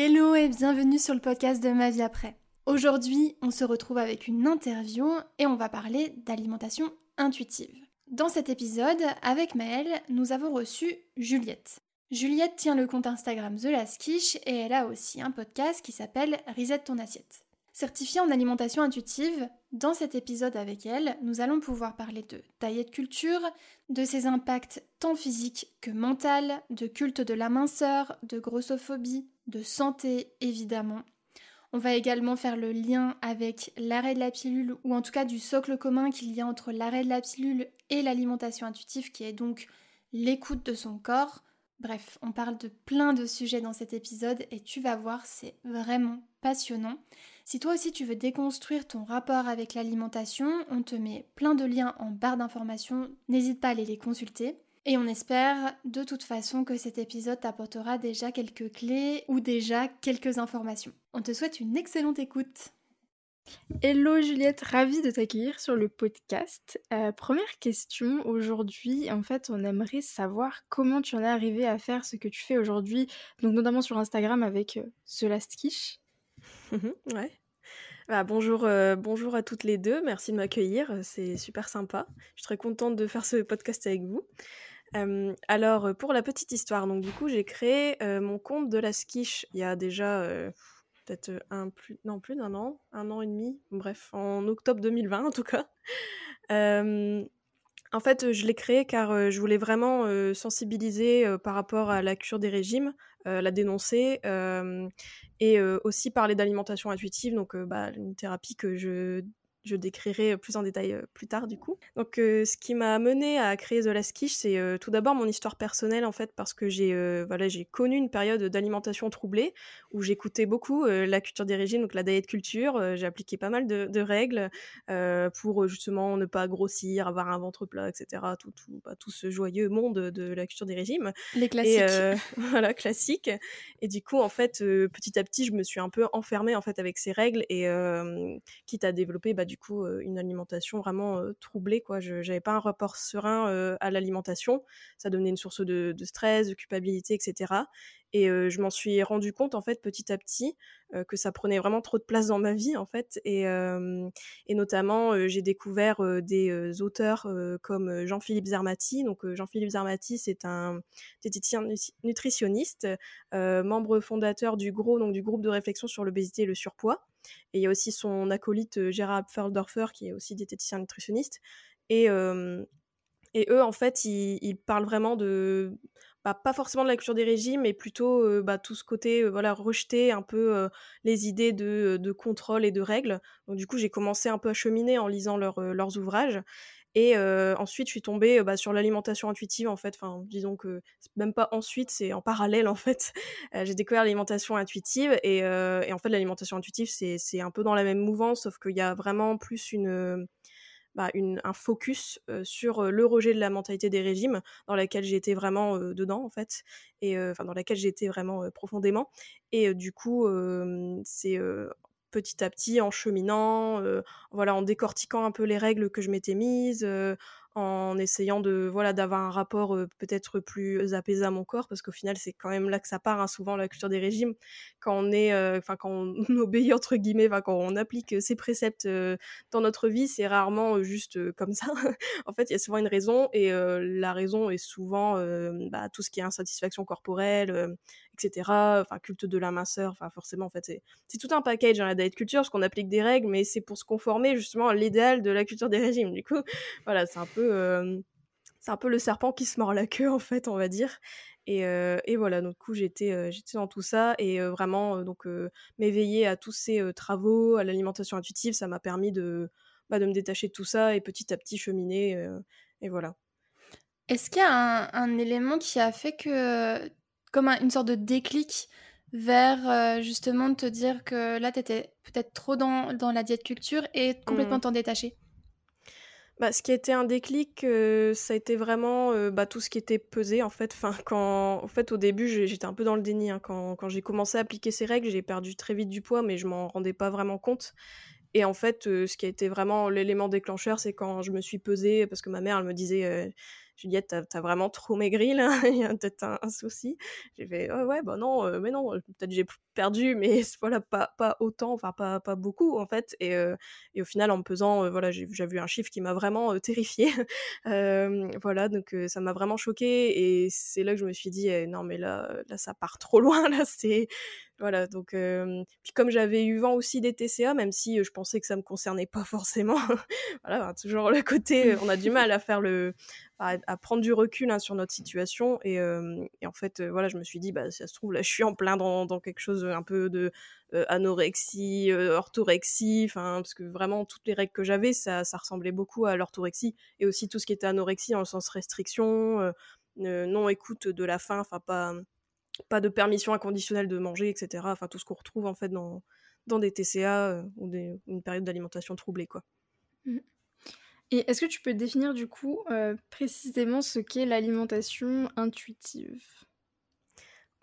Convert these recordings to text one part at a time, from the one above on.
Hello et bienvenue sur le podcast de Ma vie après. Aujourd'hui, on se retrouve avec une interview et on va parler d'alimentation intuitive. Dans cet épisode, avec Maëlle, nous avons reçu Juliette. Juliette tient le compte Instagram The Last Quiche et elle a aussi un podcast qui s'appelle Reset ton assiette. Certifiée en alimentation intuitive, dans cet épisode avec elle, nous allons pouvoir parler de diet culture, de ses impacts tant physiques que mentaux, de culte de la minceur, de grossophobie, de santé évidemment. On va également faire le lien avec l'arrêt de la pilule, ou en tout cas du socle commun qu'il y a entre l'arrêt de la pilule et l'alimentation intuitive, qui est donc l'écoute de son corps. Bref, on parle de plein de sujets dans cet épisode et tu vas voir, c'est vraiment passionnant. Si toi aussi tu veux déconstruire ton rapport avec l'alimentation, on te met plein de liens en barre d'informations, n'hésite pas à aller les consulter. Et on espère de toute façon que cet épisode t'apportera déjà quelques clés ou déjà quelques informations. On te souhaite une excellente écoute. Hello Juliette, ravie de t'accueillir sur le podcast. Euh, première question, aujourd'hui, en fait, on aimerait savoir comment tu en es arrivé à faire ce que tu fais aujourd'hui, donc notamment sur Instagram avec euh, The Last Quiche. Mmh ouais. Bah, bonjour, euh, bonjour à toutes les deux. Merci de m'accueillir. C'est super sympa. Je suis très contente de faire ce podcast avec vous. Alors, pour la petite histoire, donc du coup, j'ai créé mon compte de la skiche il y a déjà peut-être un plus, non plus d'un an, un an et demi. Bref, en octobre 2020 en tout cas. en fait, je l'ai créé car je voulais vraiment sensibiliser par rapport à la cure des régimes, la dénoncer et aussi parler d'alimentation intuitive, donc bah, une thérapie que je je décrirai plus en détail plus tard du coup. Donc ce qui m'a mené à créer The Last Quiche, c'est tout d'abord mon histoire personnelle en fait parce que j'ai voilà, j'ai connu une période d'alimentation troublée où j'écoutais beaucoup la culture des régimes, donc la diet culture, j'ai appliqué pas mal de, règles pour justement ne pas grossir, avoir un ventre plat, etc. Tout, tout, bah, tout ce joyeux monde de la culture des régimes. Les classiques. voilà, classiques. Et du coup en fait petit à petit je me suis un peu enfermée en fait avec ces règles et quitte à développer bah, du coup une alimentation vraiment troublée. Quoi. Je n'avais pas un rapport serein à l'alimentation. Ça devenait une source de, stress, de culpabilité, etc. Et je m'en suis rendu compte en fait petit à petit que ça prenait vraiment trop de place dans ma vie en fait. Et, notamment j'ai découvert des auteurs comme Jean-Philippe Zermati. Donc Jean-Philippe Zermati c'est un diététicien nutritionniste, membre fondateur du GROS, donc du groupe de réflexion sur l'obésité et le surpoids. Et il y a aussi son acolyte Gérard Feldorfer qui est aussi diététicien nutritionniste. Et, et eux en fait ils parlent vraiment de bah, pas forcément de la culture des régimes, mais plutôt bah, tout ce côté, voilà, rejeter un peu les idées de, contrôle et de règles. Donc du coup, j'ai commencé un peu à cheminer en lisant leurs ouvrages. Et ensuite, je suis tombée bah, sur l'alimentation intuitive, en fait. Enfin, disons que même pas ensuite, c'est en parallèle, en fait. j'ai découvert l'alimentation intuitive. Et, en fait, l'alimentation intuitive, c'est un peu dans la même mouvance, sauf qu'il y a vraiment plus une bah, un focus sur le rejet de la mentalité des régimes, dans laquelle été vraiment dedans, en fait, et enfin, dans laquelle été vraiment profondément. Et du coup, c'est petit à petit, en cheminant, voilà, en décortiquant un peu les règles que je m'étais mises, en essayant de voilà d'avoir un rapport peut-être plus apaisé à mon corps parce qu'au final c'est quand même là que ça part hein, souvent la culture des régimes. Quand on est enfin quand on obéit entre guillemets quand on applique ces préceptes dans notre vie c'est rarement juste comme ça. En fait il y a souvent une raison et la raison est souvent bah, tout ce qui est insatisfaction corporelle etc. Enfin, culte de la minceur, enfin, forcément, en fait, c'est tout un package dans la diet culture, parce qu'on applique des règles, mais c'est pour se conformer justement à l'idéal de la culture des régimes. Du coup, voilà, c'est un peu, c'est un peu le serpent qui se mord la queue, en fait, on va dire. Et, et voilà, donc, coup, j'étais, j'étais dans tout ça, et vraiment, donc, m'éveiller à tous ces travaux, à l'alimentation intuitive, ça m'a permis de, bah, de me détacher de tout ça, et petit à petit cheminer, et voilà. Est-ce qu'il y a un, élément qui a fait que comme une sorte de déclic vers euh, justement de te dire que là, tu étais peut-être trop dans, dans, la diète culture et complètement mmh. t'en détacher bah, ce qui a été un déclic, euh, ça a été vraiment euh, bah, tout ce qui était pesé en fait. Enfin, quand, en fait, au début, j'étais un peu dans le déni. Hein. Quand, quand j'ai commencé à appliquer ces règles, j'ai perdu très vite du poids, mais je m'en rendais pas vraiment compte. Et en fait, ce qui a été vraiment l'élément déclencheur, c'est quand je me suis pesée, parce que ma mère, elle me disait Juliette, t'as as vraiment trop maigri là, il y a peut-être un, souci. J'ai fait ouais, bah non, mais non, peut-être j'ai perdu, mais voilà, pas, pas autant, enfin pas, pas beaucoup en fait. Et, et au final, en me pesant, voilà, j'ai vu un chiffre qui m'a vraiment terrifiée. voilà, donc ça m'a vraiment choquée et c'est là que je me suis dit, «Eh, non mais là, là ça part trop loin, là c'est voilà, donc puis comme j'avais eu vent aussi des TCA, même si je pensais que ça me concernait pas forcément, voilà, toujours le côté, on a du mal à faire le, à, prendre du recul hein, sur notre situation et, en fait, voilà, je me suis dit, bah ça se trouve là, je suis en plein dans, quelque chose un peu de anorexie, orthorexie, enfin parce que vraiment toutes les règles que j'avais, ça, ça ressemblait beaucoup à l'orthorexie et aussi tout ce qui était anorexie en le sens restriction, non écoute de la faim, enfin pas pas de permission inconditionnelle de manger, etc. Enfin, tout ce qu'on retrouve en fait dans, dans des TCA euh, ou des, une période d'alimentation troublée, quoi. Mmh. Et est-ce que tu peux définir du coup euh, précisément ce qu'est l'alimentation intuitive?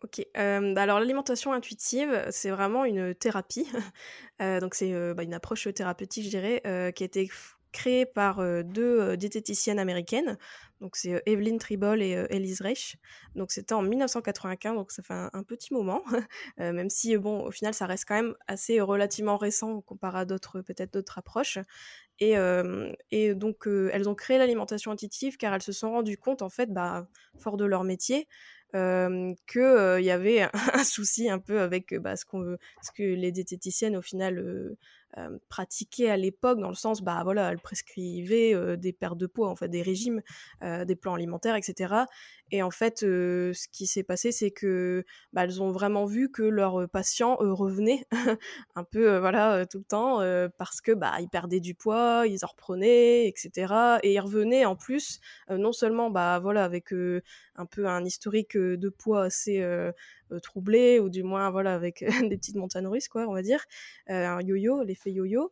Ok, euh, bah, alors l'alimentation intuitive, c'est vraiment une thérapie. donc c'est bah, une approche thérapeutique, je dirais, qui a été créée par deux diététiciennes américaines. Donc c'est Evelyn Tribol et Elise Reich. Donc c'était en 1995, donc ça fait un, petit moment. même si bon, au final, ça reste quand même assez relativement récent comparé à d'autres peut-être d'autres approches. Et, donc elles ont créé l'alimentation intuitive car elles se sont rendues compte en fait, bah, fort de leur métier, euh, qu'il y avait un, souci un peu avec bah, ce que les diététiciennes au final euh, pratiquée à l'époque dans le sens bah voilà elle prescrivait des pertes de poids en fait des régimes des plans alimentaires etc et en fait ce qui s'est passé c'est que bah, elles ont vraiment vu que leurs patients revenaient un peu voilà tout le temps parce que bah ils perdaient du poids ils en reprenaient etc et ils revenaient en plus non seulement bah voilà avec un peu un historique de poids assez troublé ou du moins voilà avec des petites montagnes russes quoi on va dire euh, un yo-yo l'effet yo-yo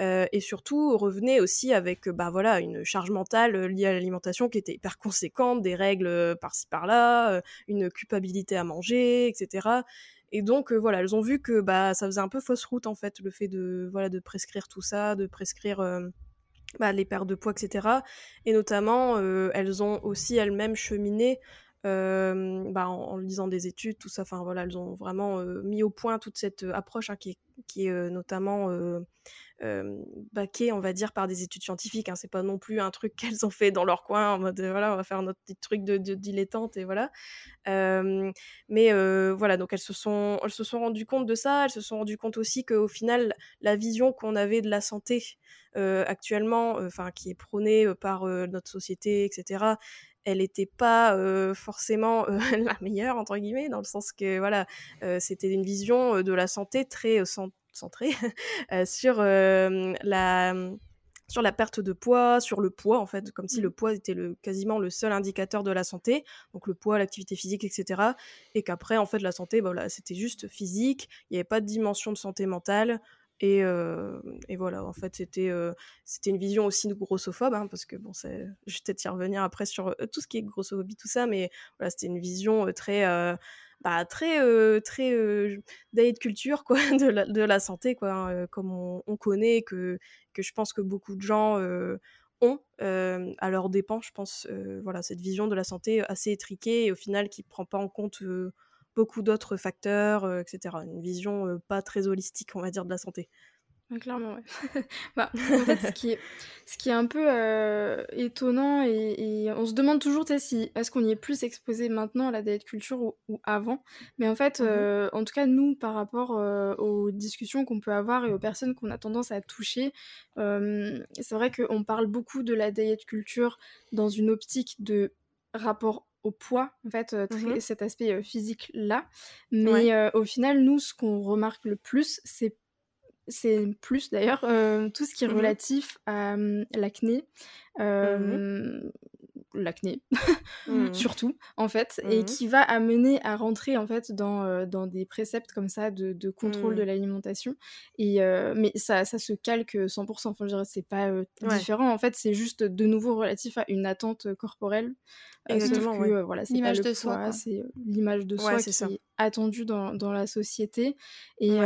euh, et surtout revenez aussi avec bah voilà une charge mentale liée à l'alimentation qui était hyper conséquente des règles par-ci par-là une culpabilité à manger etc et donc voilà elles ont vu que bah ça faisait un peu fausse route en fait le fait de voilà de prescrire tout ça de prescrire bah, les pertes de poids, etc. Et notamment, elles ont aussi elles-mêmes cheminé bah, en, lisant des études, tout ça. Enfin voilà, elles ont vraiment mis au point toute cette approche hein, qui est, notamment baquée, on va dire, par des études scientifiques. Hein. C'est pas non plus un truc qu'elles ont fait dans leur coin en mode voilà, on va faire notre petit truc de, dilettante et voilà. mais voilà, donc elles se sont, elles se sont rendues compte de ça. Elles se sont rendues compte aussi qu'au final, la vision qu'on avait de la santé actuellement, enfin qui est prônée par notre société, etc elle n'était pas forcément la meilleure entre guillemets dans le sens que voilà c'était une vision de la santé très centrée sur la sur la perte de poids, sur le poids en fait, comme si le mmh. poids était le, quasiment le seul indicateur de la santé, donc le poids, l'activité physique, etc. Et qu'après en fait la santé, bah, voilà, c'était juste physique, il n'y avait pas de dimension de santé mentale, et, et, voilà, en fait, c'était c'était une vision aussi grossophobe, hein, parce que bon, je vais peut-être y revenir après sur tout ce qui est grossophobie, tout ça, mais voilà, c'était une vision très, bah, très, très de culture, quoi, de la, santé, quoi, hein, comme on, on, connaît, que, que je pense que beaucoup de gens ont à leur dépens, je pense, voilà, cette vision de la santé assez étriquée et au final qui prend pas en compte beaucoup d'autres facteurs, etc. Une vision pas très holistique, on va dire, de la santé. clairement, ouais. bah, en fait, ce qui est, ce qui est un peu étonnant, et, on se demande toujours si est-ce qu'on y est plus exposé maintenant à la diet culture ou, avant? Mais en fait, mmh en tout cas, nous, par rapport aux discussions qu'on peut avoir et aux personnes qu'on a tendance à toucher, c'est vrai qu'on parle beaucoup de la diet culture dans une optique de rapport au poids, en fait, euh, mmh cet aspect euh, physique-là. Mais euh, au final, nous, ce qu'on remarque le plus, c'est c'est plus d'ailleurs tout ce qui est mmh relatif à l'acné, mmh l'acné surtout en fait, et qui va amener à rentrer en fait dans, dans des préceptes comme ça de, de contrôle de l'alimentation. Et mais ça, ça se calque 100%. Enfin, je dirais c'est pas différent. En fait, c'est juste de nouveau relatif à une attente corporelle. Exactement, voilà, l'image de soi, c'est l'image de soi qui est attendue dans, dans, la société. Et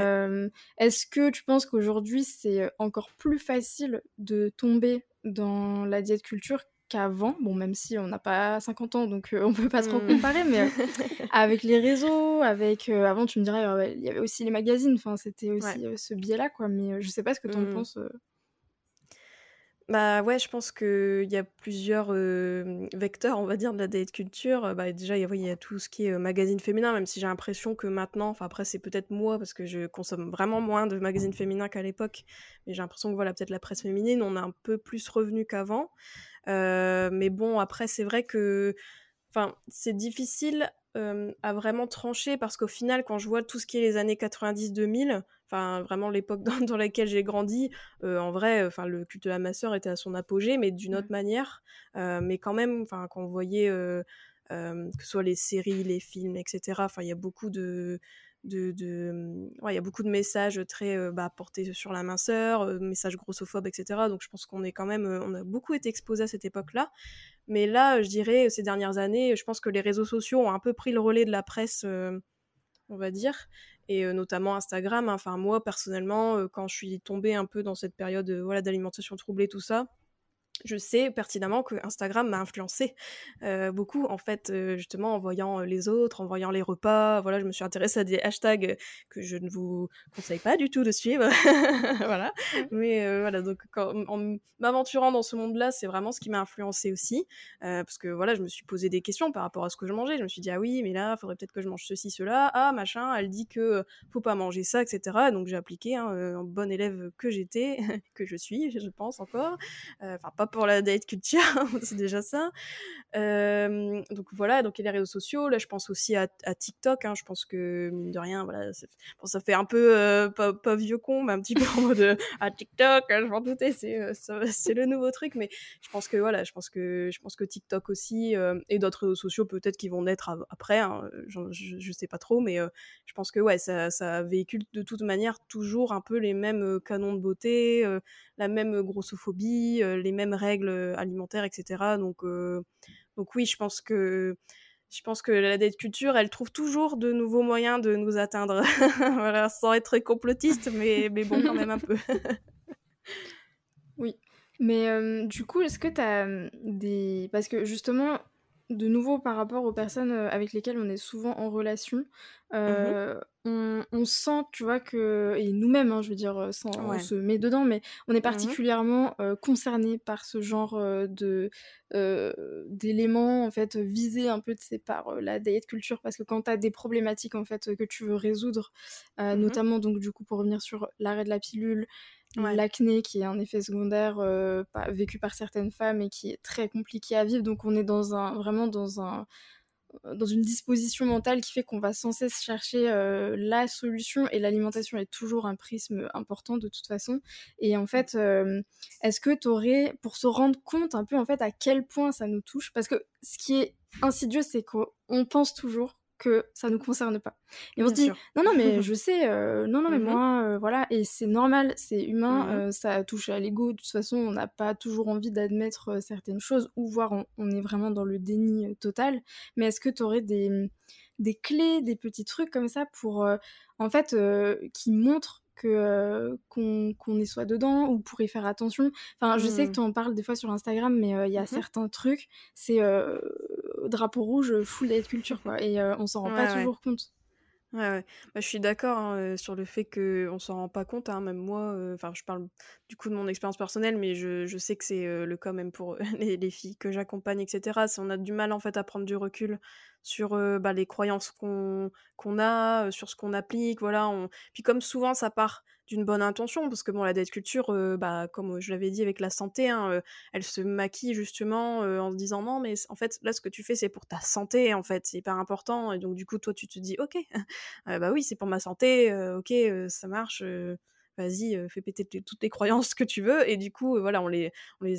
est-ce que tu penses qu'aujourd'hui c'est encore plus facile de tomber dans la diète culture qu'avant. Bon, même si on n'a pas 50 ans, donc on peut pas trop mmh. comparer, mais avec les réseaux, avec avant tu me dirais il y avait aussi les magazines. Enfin, c'était aussi ce biais-là, quoi. Mais je sais pas ce que tu en mmh. penses. Bah ouais, je pense qu'il y a plusieurs vecteurs, on va dire, de la date culture. Bah, déjà, il y, a, tout ce qui est magazine féminin, même si j'ai l'impression que maintenant, enfin après, c'est peut-être moi, parce que je consomme vraiment moins de magazines féminins qu'à l'époque, mais j'ai l'impression que voilà, peut-être la presse féminine, on est un peu plus revenu qu'avant. Mais bon, après, c'est vrai que enfin, c'est difficile à vraiment trancher parce qu'au final, quand je vois tout ce qui est les années 90-2000, enfin vraiment l'époque dans, laquelle j'ai grandi, en vrai, enfin le culte de la masseur était à son apogée, mais d'une autre manière. mais quand même, enfin quand on voyait que ce soit les séries, les films, etc. Enfin, il y a beaucoup de de, il y a beaucoup de messages très bah, portés sur la minceur, messages grossophobes, etc. Donc je pense qu'on est quand même, on a beaucoup été exposé à cette époque-là. Mais là, je dirais, ces dernières années, je pense que les réseaux sociaux ont un peu pris le relais de la presse, on va dire, et notamment Instagram. Moi, personnellement, quand je suis tombée un peu dans cette période voilà, d'alimentation troublée, tout ça, je sais pertinemment que Instagram m'a influencé beaucoup en fait justement en voyant les autres en voyant les repas. Voilà je me suis intéressée à des hashtags que je ne vous conseille pas du tout de suivre. Voilà. Mais voilà donc en m'aventurant dans ce monde là c'est vraiment ce qui m'a influencé aussi parce que voilà je me suis posé des questions par rapport à ce que je mangeais. Je me suis dit ah oui mais là il faudrait peut-être que je mange ceci cela. Ah machin elle dit que faut pas manger ça etc donc j'ai appliqué hein, en bonne élève que j'étais que je suis je pense encore. Enfin pas pour la date culture, c'est déjà ça. donc voilà, donc il les réseaux sociaux. Là, je pense aussi à, TikTok. Hein. je pense que mine de rien, voilà, ça fait un peu pas, vieux con, mais un petit peu en mode à TikTok. Hein, je m'en doutais, c'est c'est le nouveau truc. Mais je pense que voilà, je pense que je pense que TikTok aussi et d'autres réseaux sociaux peut-être qui vont naître après. Hein, je, je, sais pas trop, mais je pense que ouais, ça, ça véhicule de toute manière toujours un peu les mêmes canons de beauté, la même grossophobie, les mêmes règles alimentaires, etc. Donc, donc oui, je pense que je pense que la dette culture, elle trouve toujours de nouveaux moyens de nous atteindre. voilà, sans être complotiste, mais, mais bon, quand même un peu. oui. Mais du coup, est-ce que tu as des... Parce que justement, de nouveau par rapport aux personnes avec lesquelles on est souvent en relation, mmh on, sent, tu vois, que, et nous-mêmes, hein, je veux dire, sans, on se met dedans, mais on est mmh particulièrement concerné par ce genre de d'éléments, en fait, visés un peu de par la diet culture, parce que quand tu as des problématiques, en fait, que tu veux résoudre, mmh notamment, donc, du coup, pour revenir sur l'arrêt de la pilule, l'acné qui est un effet secondaire vécu par certaines femmes et qui est très compliqué à vivre. Donc on est dans un, vraiment dans, un, dans une disposition mentale qui fait qu'on va sans cesse chercher la solution et l'alimentation est toujours un prisme important de toute façon. Et en fait, est-ce que tu aurais, pour se rendre compte un peu en fait à quel point ça nous touche, parce que ce qui est insidieux, c'est qu'on pense toujours que ça nous concerne pas. Et on se dit non non mais je sais euh, non non mais mmh moi euh, voilà et c'est normal, c'est humain, mmh euh, ça touche à l'ego. De toute façon, on n'a pas toujours envie d'admettre certaines choses ou voir on, est vraiment dans le déni total. Mais est-ce que tu aurais des des clés, des petits trucs comme ça pour en fait qui montrent que qu'on est soit dedans ou pour y faire attention? Enfin, je sais que mmh. tu en parles des fois sur Instagram, mais il y a certains trucs, c'est drapeau rouge full date culture quoi, et on s'en rend pas toujours compte. Ouais, ouais. Bah, je suis d'accord hein, sur le fait qu'on s'en rend pas compte, hein, même moi, enfin je parle du coup de mon expérience personnelle, mais je, je sais que c'est le cas même pour les, les filles que j'accompagne, etc. On a du mal en fait à prendre du recul sur bah, les croyances qu'on qu'on a, sur ce qu'on applique, voilà. On... Puis comme souvent ça part d'une bonne intention, parce que bon, la dette culture, bah, comme je l'avais dit avec la santé, hein, elle se maquille justement en se disant non, mais en fait, là, ce que tu fais, c'est pour ta santé, en fait, c'est hyper important. Et donc, du coup, toi, tu te dis, ok, bah oui, c'est pour ma santé, ok, ça marche vas-y, fais péter toutes les croyances que tu veux. Et du coup, voilà, on les,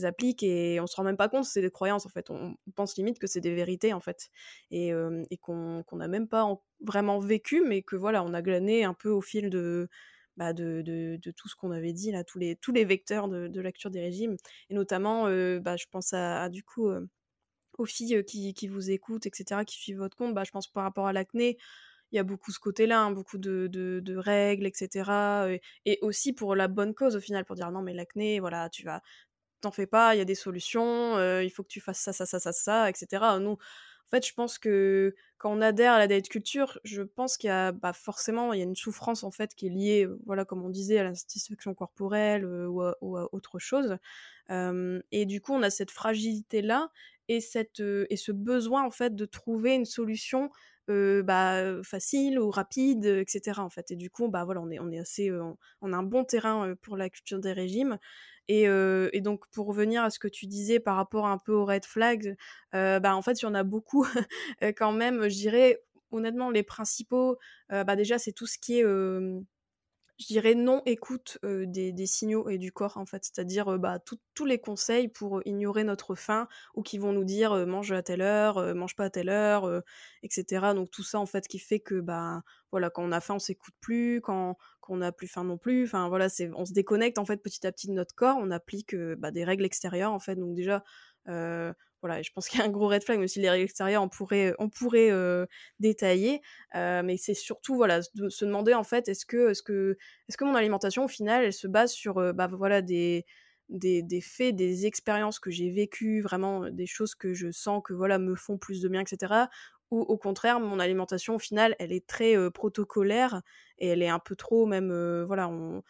applique et on se rend même pas compte c'est des croyances, en fait. On, pense limite que c'est des vérités, en fait. Et, et qu'on n'a même pas vraiment vécu, mais que voilà, on a glané un peu au fil de, bah, de, tout ce qu'on avait dit, là, tous les, tous les vecteurs de, de des régimes. Et notamment, bah, je pense à, du coup, aux filles qui, qui, vous écoutent, etc., qui suivent votre compte. Bah, je pense par rapport à l'acné, il y a beaucoup ce côté-là, hein, beaucoup de, de, règles, etc. Et, et, aussi pour la bonne cause, au final, pour dire non, mais l'acné, voilà, tu vas t'en fais pas, il y a des solutions, il faut que tu fasses ça, ça, ça, ça, ça, etc. Nous, en fait, je pense que quand on adhère à la diet culture, je pense qu'il y a bah, forcément il y a une souffrance en fait qui est liée, voilà, comme on disait, à la satisfaction corporelle ou, à, autre chose. et du coup, on a cette fragilité là et cette et ce besoin en fait de trouver une solution bah, facile ou rapide, etc. En fait. Et du coup, bah voilà, on est on est assez, on a un bon terrain pour la culture des régimes. Et, donc, pour revenir à ce que tu disais par rapport un peu aux red flags, bah, en fait, il y en a beaucoup quand même. Je dirais, honnêtement, les principaux, bah, déjà, c'est tout ce qui est je dirais non écoute des, signaux et du corps en fait. C'est-à-dire bah, tous les conseils pour ignorer notre faim ou qui vont nous dire mange à telle heure mange pas à telle heure etc donc tout ça en fait qui fait que bah voilà quand on a faim on s'écoute plus quand, quand on n'a plus faim non plus. Enfin voilà c'est on se déconnecte en fait petit à petit de notre corps. On applique bah, des règles extérieures en fait. Donc déjà voilà, je pense qu'il y a un gros red flag, même si les règles extérieures, on pourrait, on pourrait détailler. mais c'est surtout, voilà, se demander, en fait, est-ce que, est-ce que, est-ce que mon alimentation, au final, elle se base sur, bah, voilà, des, des, des, faits, des expériences que j'ai vécues, vraiment des choses que je sens que, voilà, me font plus de bien, etc. Ou au contraire, mon alimentation, au final, elle est très protocolaire et elle est un peu trop, même, voilà, on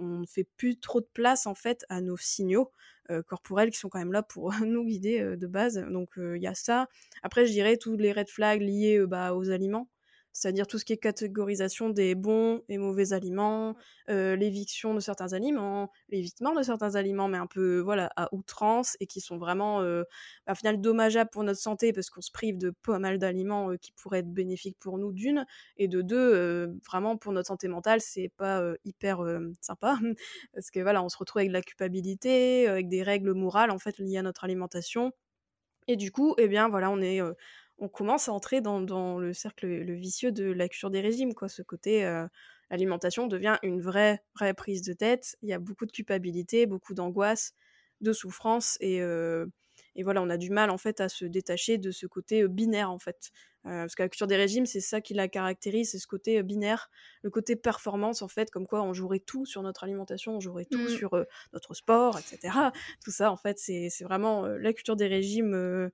ne fait plus trop de place, en fait, à nos signaux. Euh, corporels qui sont quand même là pour nous guider euh, de base. Donc il y a ça. Après, je dirais tous les red flags liés bah, aux aliments c'est-à-dire tout ce qui est catégorisation des bons et mauvais aliments, euh, l'éviction de certains aliments, l'évitement de certains aliments, mais un peu voilà à outrance et qui sont vraiment euh, bah, dommageables pour notre santé parce qu'on se prive de pas mal d'aliments euh, qui pourraient être bénéfiques pour nous d'une et de deux vraiment pour notre santé mentale c'est pas hyper sympa. Parce que voilà on se retrouve avec de la culpabilité, avec des règles morales en fait liées à notre alimentation et du coup eh bien voilà on est on commence à entrer dans, le cercle le vicieux de la culture des régimes, quoi. Ce côté, euh, l'alimentation devient une vraie, vraie prise de tête. Il y a beaucoup de culpabilité, beaucoup d'angoisse, de souffrance, et, euh, et, voilà, on a du mal en fait à se détacher de ce côté euh, binaire en fait. parce que la culture des régimes, c'est ça qui la caractérise, c'est ce côté binaire, le côté performance en fait, comme quoi on jouerait tout sur notre alimentation, on jouerait tout mmh. sur notre sport, etc. Tout ça en fait, c'est vraiment la culture des régimes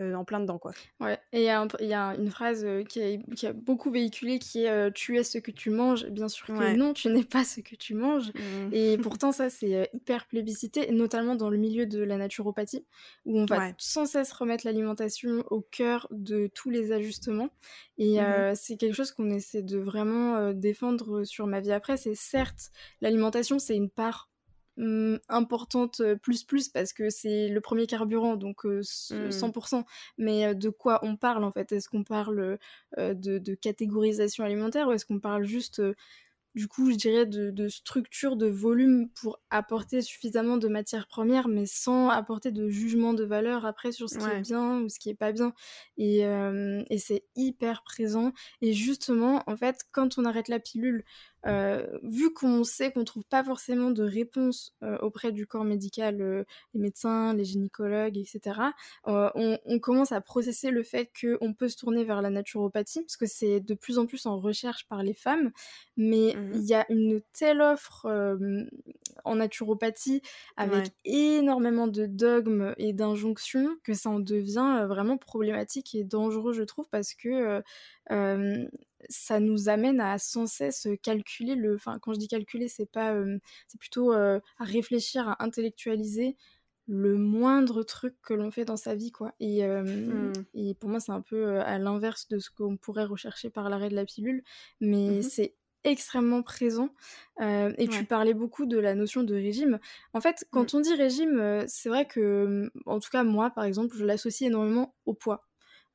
euh, en plein dedans quoi. Ouais, et il y, a une phrase euh, qui, a, beaucoup véhiculé qui est euh, tu es ce que tu manges. Bien sûr que non, tu n'es pas ce que tu manges. Mmh. Et pourtant ça c'est hyper plébiscité, notamment dans le milieu de la naturopathie où on va sans cesse remettre l'alimentation au cœur de tous les ajustements. Et mmh c'est quelque chose qu'on essaie de vraiment défendre sur ma vie après. C'est certes l'alimentation c'est une part Mmh, importante plus plus parce que c'est le premier carburant donc 100% mmh. mais de quoi on parle en fait? Est-ce qu'on parle de, de, catégorisation alimentaire ou est-ce qu'on parle juste du coup, je dirais de, structure, de volume pour apporter suffisamment de matières premières, mais sans apporter de jugement de valeur après sur ce qui est bien ou ce qui est pas bien? Et, euh, et c'est hyper présent. Et justement, en fait, quand on arrête la pilule, euh, vu qu'on sait qu'on trouve pas forcément de réponse euh, auprès du corps médical, les médecins, les gynécologues, etc., on, on, commence à processer le fait qu'on peut se tourner vers la naturopathie, parce que c'est de plus en plus en recherche par les femmes, mais mmh il y a une telle offre en naturopathie avec énormément de dogmes et d'injonctions que ça en devient vraiment problématique et dangereux, je trouve, parce que ça nous amène à sans cesse calculer le. Enfin, quand je dis calculer, c'est pas. c'est plutôt à réfléchir, à intellectualiser le moindre truc que l'on fait dans sa vie quoi et, mmh. et pour moi c'est un peu à l'inverse de ce qu'on pourrait rechercher par l'arrêt de la pilule mais mmh c'est extrêmement présent. Euh, et tu parlais beaucoup de la notion de régime. En fait, quand mmh. on dit régime, c'est vrai que, en tout cas moi, par exemple, je l'associe énormément au poids.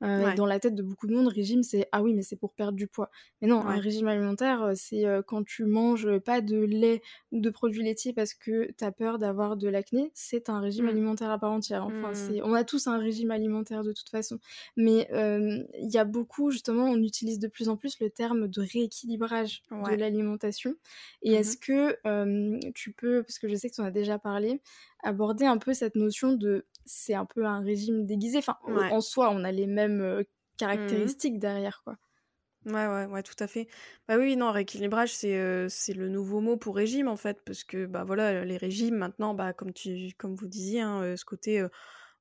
Euh, dans la tête de beaucoup de monde, régime, c'est ah oui, mais c'est pour perdre du poids. Mais non, un régime alimentaire, euh, c'est euh, quand tu manges pas de lait ou de produits laitiers parce que tu as peur d'avoir de l'acné, c'est un régime mmh. alimentaire à part entière. Enfin, mmh. on a tous un régime alimentaire de toute façon. Mais il y a beaucoup, justement, on utilise de plus en plus le terme de rééquilibrage de l'alimentation. Et mmh est-ce que tu peux, parce que je sais que tu en as déjà parlé, aborder un peu cette notion de c'est un peu un régime déguisé. Enfin, en soi, on a les mêmes euh, mmh caractéristiques derrière, quoi. Ouais, ouais, ouais, tout à fait. Bah oui, non, rééquilibrage, c'est c'est le nouveau mot pour régime en fait, parce que bah voilà, les régimes maintenant, bah comme tu comme vous disiez, hein, ce côté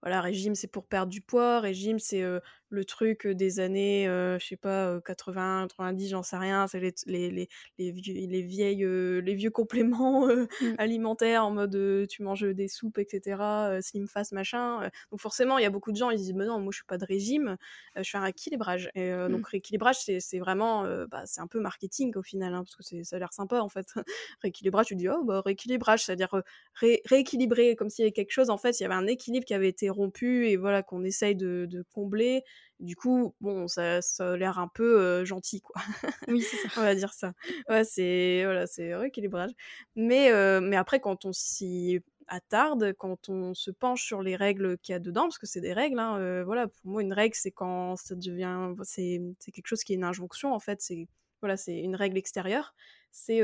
voilà, régime c'est pour perdre du poids, régime c'est le truc des années, je sais pas, 80, 90, j'en sais rien, c'est les, les, les, les, vieux, les, vieilles, les vieux compléments mmh. alimentaires en mode tu manges des soupes, etc., slim fast, machin. Donc forcément, il y a beaucoup de gens, ils disent, mais non, moi je suis pas de régime, je fais un rééquilibrage. Et mmh. donc rééquilibrage, c'est vraiment, bah, c'est un peu marketing au final, hein, parce que ça a l'air sympa en fait. rééquilibrage, tu dis, oh, bah rééquilibrage, c'est-à-dire rééquilibrer, comme s'il y avait quelque chose, en fait, il y avait un équilibre qui avait été rompu et voilà, qu'on essaye de, de combler. Du coup, bon, ça, ça a l'air un peu gentil, quoi. Oui, c'est ça. On va dire ça. Ouais, c'est voilà, c'est rééquilibrage. Mais, mais après, quand on s'y attarde, quand on se penche sur les règles qu'il y a dedans, parce que c'est des règles, hein, voilà, pour moi, une règle, c'est quand ça devient. C'est quelque chose qui est une injonction, en fait. C'est voilà, c'est une règle extérieure. C'est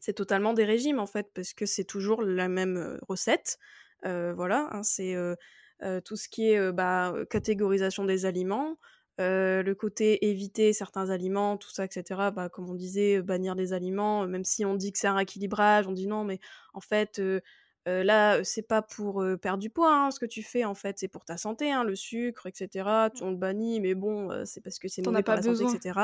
c'est totalement des régimes, en fait, parce que c'est toujours la même recette. voilà, hein, c'est tout ce qui est bah, catégorisation des aliments, le côté éviter certains aliments, tout ça, etc. Bah, comme on disait, bannir des aliments, même si on dit que c'est un rééquilibrage, on dit non, mais en fait, là, c'est pas pour perdre du poids, hein, ce que tu fais, en fait, c'est pour ta santé, hein, le sucre, etc. On le bannit, mais bon, c'est parce que c'est mauvais pour la santé, etc.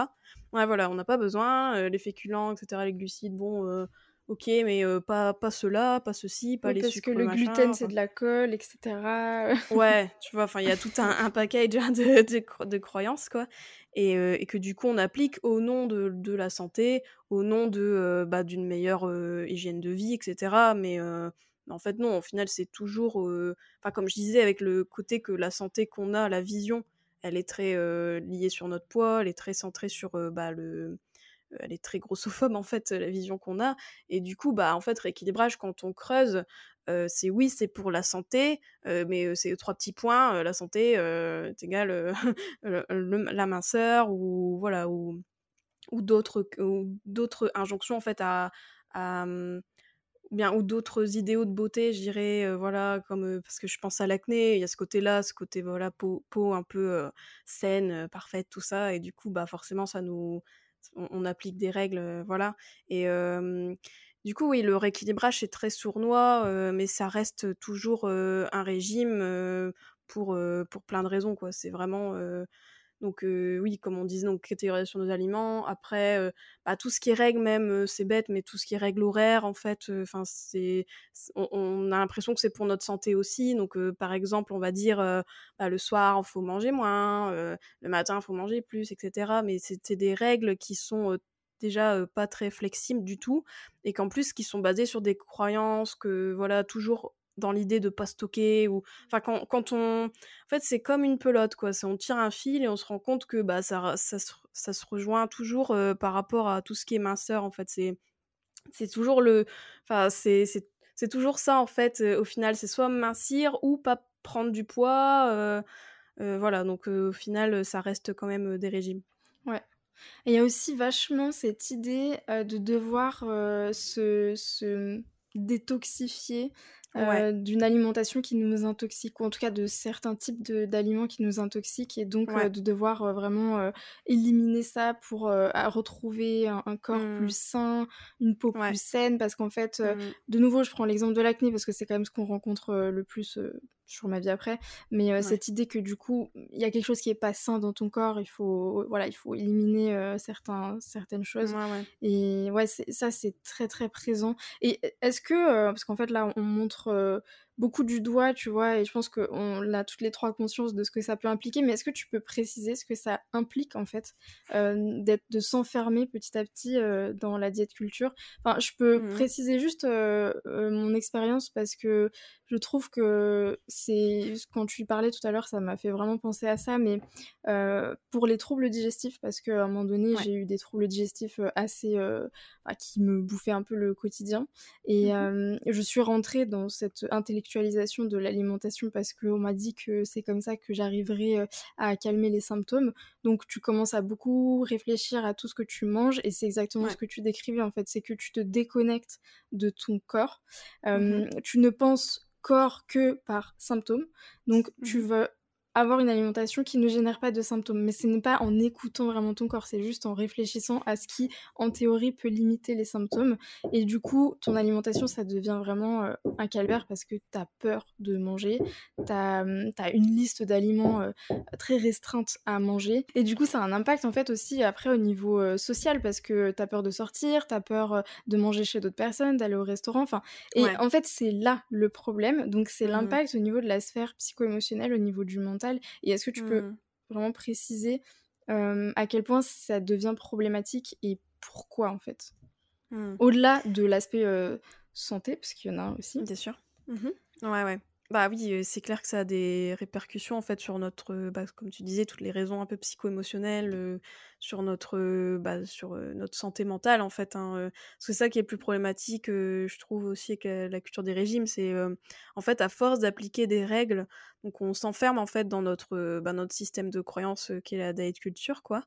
Ouais, voilà, on n'a pas besoin. les féculents, etc., les glucides, bon ok, mais pas, pas cela, pas ceci, pas les parce sucres, que le gluten, c'est de la colle, etc. ouais, tu vois, enfin, il y a tout un, un package hein, de, de, de, croyances, quoi. Et, et, que du coup, on applique au nom de, de la santé, au nom de bah, d'une meilleure hygiène de vie, etc. Mais en fait, non, au final, c'est toujours. Enfin, comme je disais, avec le côté que la santé qu'on a, la vision, elle est très liée sur notre poids, elle est très centrée sur bah, le elle est très grossophobe en fait la vision qu'on a et du coup bah en fait rééquilibrage quand on creuse c'est oui c'est pour la santé mais c'est trois petits points la santé est égale la minceur ou voilà ou ou d'autres d'autres injonctions en fait à, mmh, bien ou d'autres idéaux de beauté je dirais voilà comme parce que je pense à l'acné il y a ce côté là ce côté voilà peau, peau un peu saine parfaite tout ça et du coup bah forcément ça nous on, applique des règles, voilà. Et du coup, oui, le rééquilibrage c'est très sournois, mais ça reste toujours un régime pour pour plein de raisons, quoi. C'est vraiment donc oui, comme on disait, donc catégorisation des aliments. Après, bah, tout ce qui est règle même, c'est bête, mais tout ce qui est règle horaire, en fait, c'est, on, a l'impression que c'est pour notre santé aussi. Donc par exemple, on va dire, bah, le soir, il faut manger moins, le matin, il faut manger plus, etc. Mais c'est des règles qui sont déjà pas très flexibles du tout et qu'en plus qui sont basées sur des croyances que voilà toujours dans l'idée de pas stocker ou enfin quand, quand on en fait c'est comme une pelote quoi. C'est on tire un fil et on se rend compte que bah ça ça, ça se rejoint toujours par rapport à tout ce qui est minceur en fait. C'est c'est toujours le enfin c'est c'est toujours ça en fait au final. C'est soit mincir ou pas prendre du poids voilà. Donc au final ça reste quand même des régimes. Ouais. Il y a aussi vachement cette idée de devoir se, se détoxifier euh, d'une alimentation qui nous intoxique, ou en tout cas de certains types d'aliments qui nous intoxiquent, et donc euh, de devoir euh, vraiment éliminer ça pour retrouver un, corps plus mmh. sain, une peau plus saine, parce qu'en fait, mmh. de nouveau, je prends l'exemple de l'acné, parce que c'est quand même ce qu'on rencontre le plus sur ma vie après, mais cette idée que du coup, il y a quelque chose qui est pas sain dans ton corps, il faut, voilà, il faut éliminer certains, certaines choses. Et ouais, ça, c'est très très présent. Et est-ce que, parce qu'en fait là, on montre beaucoup du doigt, tu vois, et je pense qu'on a toutes les trois conscience de ce que ça peut impliquer, mais est-ce que tu peux préciser ce que ça implique en fait d'être de s'enfermer petit à petit dans la diète culture? Enfin, je peux mmh. préciser juste mon expérience parce que je trouve que c'est quand tu parlais tout à l'heure, ça m'a fait vraiment penser à ça, mais pour les troubles digestifs, parce qu'à un moment donné, j'ai eu des troubles digestifs assez bah, qui me bouffaient un peu le quotidien, et mmh je suis rentrée dans cette de l'alimentation parce qu'on m'a dit que c'est comme ça que j'arriverais euh, à calmer les symptômes. Donc tu commences à beaucoup réfléchir à tout ce que tu manges et c'est exactement ce que tu décrivais en fait, c'est que tu te déconnectes de ton corps. Mmh tu ne penses corps que par symptômes. Donc tu mmh veux avoir une alimentation qui ne génère pas de symptômes. Mais ce n'est pas en écoutant vraiment ton corps, c'est juste en réfléchissant à ce qui, en théorie, peut limiter les symptômes. Et du coup, ton alimentation, ça devient vraiment euh, un calvaire parce que tu as peur de manger, tu as, hum, une liste d'aliments euh, très restreinte à manger. Et du coup, ça a un impact en fait aussi après au niveau euh, social parce que tu as peur de sortir, tu as peur de manger chez d'autres personnes, d'aller au restaurant. Enfin, et en fait, c'est là le problème. Donc, c'est mmh l'impact au niveau de la sphère psycho-émotionnelle, au niveau du mental et est-ce que tu peux mmh. vraiment préciser à quel point ça devient problématique et pourquoi en fait? Mmh. Au-delà de l'aspect santé, parce qu'il y en a un aussi. Bien sûr. Mmh ouais, ouais. Bah oui, c'est clair que ça a des répercussions en fait sur notre, bah, comme tu disais, toutes les raisons un peu psycho-émotionnelles, sur notre, bah, sur notre santé mentale en fait. Hein, c'est ça qui est plus problématique, je trouve aussi avec la, culture des régimes, c'est en fait à force d'appliquer des règles, donc on s'enferme en fait dans notre, bah, notre système de croyance qui est la diet culture quoi.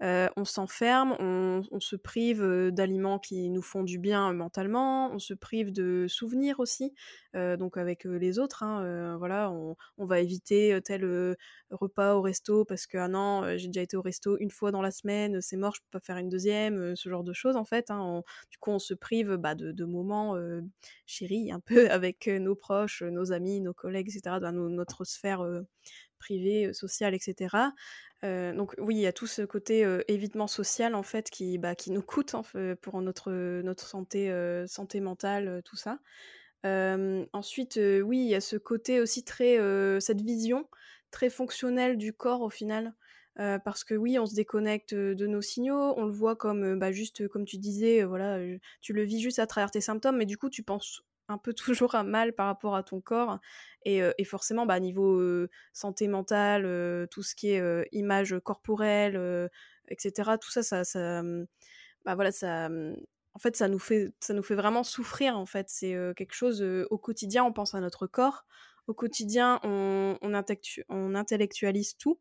on s'enferme, on, on, se prive d'aliments qui nous font du bien mentalement, on se prive de souvenirs aussi, donc avec les autres. Hein, voilà, on, on, va éviter tel repas au resto parce que ah non, j'ai déjà été au resto une fois dans la semaine, c'est mort, je peux pas faire une deuxième, ce genre de choses en fait. Hein. du coup, on se prive bah, de, moments chéris un peu avec nos proches, nos amis, nos collègues, etc., dans notre sphère privée, sociale, etc. donc oui, il y a tout ce côté évitement social en fait qui, bah, qui nous coûte pour notre, notre santé, santé mentale, tout ça. ensuite, oui, il y a ce côté aussi très, cette vision très fonctionnelle du corps au final parce que oui, on se déconnecte de nos signaux, on le voit comme, bah, juste comme tu disais, voilà, tu le vis juste à travers tes symptômes, mais du coup, tu penses un peu toujours à mal par rapport à ton corps. Et, forcément, bah, niveau santé mentale, tout ce qui est image corporelle, etc., tout ça, ça, mmh, bah, voilà, ça, mmh, en fait, ça nous fait, ça nous fait vraiment souffrir. En fait, c'est quelque chose au quotidien. On pense à notre corps. Au quotidien, on, on intellectualise tout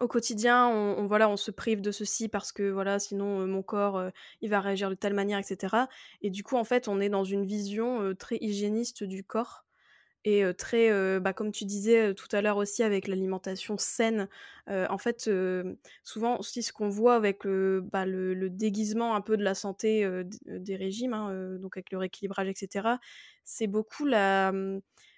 au quotidien, on, se prive de ceci parce que voilà, sinon mon corps il va réagir de telle manière, etc. Et du coup, en fait, on est dans une vision très hygiéniste du corps et très, bah, comme tu disais tout à l'heure aussi avec l'alimentation saine. en fait, souvent aussi ce qu'on voit avec bah, le, déguisement un peu de la santé des régimes, hein, donc avec le rééquilibrage, etc. C'est beaucoup la